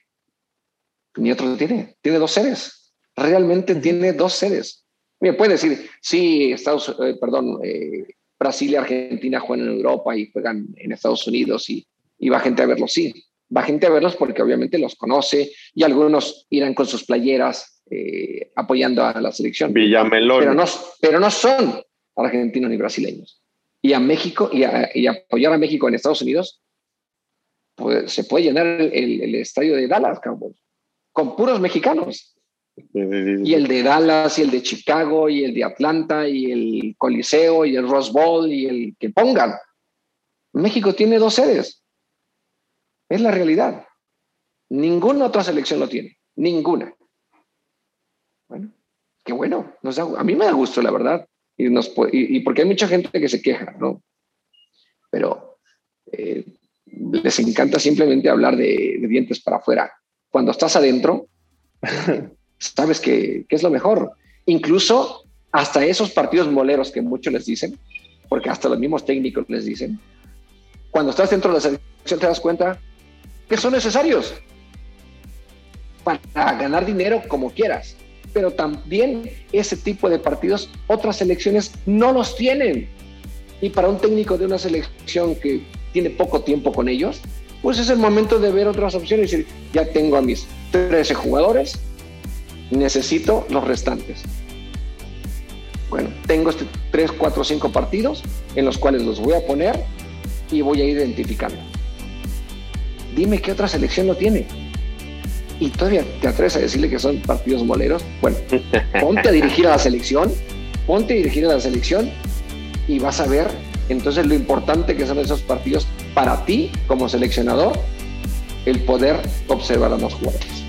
Speaker 2: ni otro tiene. Tiene dos sedes. Realmente tiene dos sedes. Me puede decir, sí, Estados, eh, perdón, eh, Brasil y Argentina juegan en Europa y juegan en Estados Unidos y, y va gente a verlos. Sí, va gente a verlos porque obviamente los conoce y algunos irán con sus playeras eh, apoyando a la selección
Speaker 1: Villamelón.
Speaker 2: pero no, pero no son argentinos ni brasileños. Y a México, y, a- y apoyar a México en Estados Unidos, pues se puede llenar el, el- el estadio de Dallas, cabrón, con puros mexicanos. Y el de Dallas, y el de Chicago, y el de Atlanta, y el Coliseo, y el Rose Bowl, y el que pongan. México tiene dos sedes. Es la realidad. Ninguna otra selección lo tiene. Ninguna. Bueno, qué bueno. Nos da- a mí me da gusto, la verdad. Y, nos, pu- y, y porque hay mucha gente que se queja, ¿no? Pero eh, les encanta simplemente hablar de, de dientes para afuera. Cuando estás adentro, [LAUGHS] sabes que, que es lo mejor. Incluso hasta esos partidos moleros que muchos les dicen, porque hasta los mismos técnicos les dicen, cuando estás dentro de la selección te das cuenta que son necesarios para ganar dinero como quieras. Pero también ese tipo de partidos otras selecciones no los tienen. Y para un técnico de una selección que tiene poco tiempo con ellos, pues es el momento de ver otras opciones y decir, ya tengo a mis 13 jugadores, necesito los restantes. Bueno, tengo este 3, 4, 5 partidos en los cuales los voy a poner y voy a ir identificando. Dime qué otra selección lo tiene. Y todavía te atreves a decirle que son partidos moleros. Bueno, ponte a dirigir a la selección, ponte a dirigir a la selección y vas a ver entonces lo importante que son esos partidos para ti como seleccionador, el poder observar a los jugadores.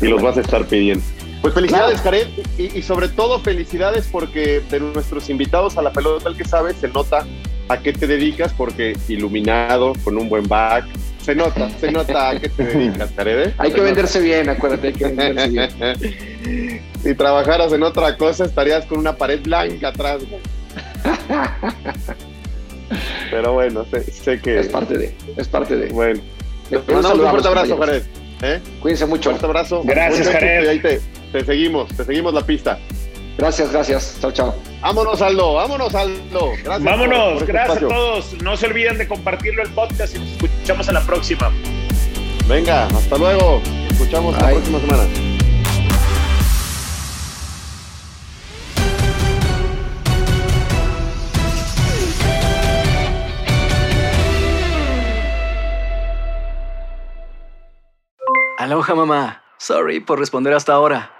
Speaker 1: Y los vas a estar pidiendo. Pues felicidades, Jared, y, sobre todo felicidades porque de nuestros invitados a la pelota, el que sabe, se nota a qué te dedicas, porque iluminado, con un buen back, se nota, se nota a qué te dedicas, Jared.
Speaker 2: ¿eh? Hay que venderse bien, acuérdate, hay que venderse bien. [LAUGHS]
Speaker 1: si trabajaras en otra cosa, estarías con una pared blanca atrás. Pero bueno, sé, que...
Speaker 2: Es parte de, es parte de.
Speaker 1: Bueno. un fuerte abrazo, Jared. ¿eh?
Speaker 2: Cuídense mucho.
Speaker 1: Un fuerte abrazo.
Speaker 3: Gracias, Jared.
Speaker 1: ahí te, te seguimos, te seguimos la pista.
Speaker 2: Gracias, gracias. Chao, chao.
Speaker 1: Vámonos, Aldo. Vámonos, Aldo.
Speaker 3: Gracias vámonos. Este gracias a todos. No se olviden de compartirlo el podcast y nos escuchamos en la próxima.
Speaker 1: Venga, hasta luego. Nos escuchamos la próxima semana.
Speaker 7: Aloha, mamá. Sorry por responder hasta ahora.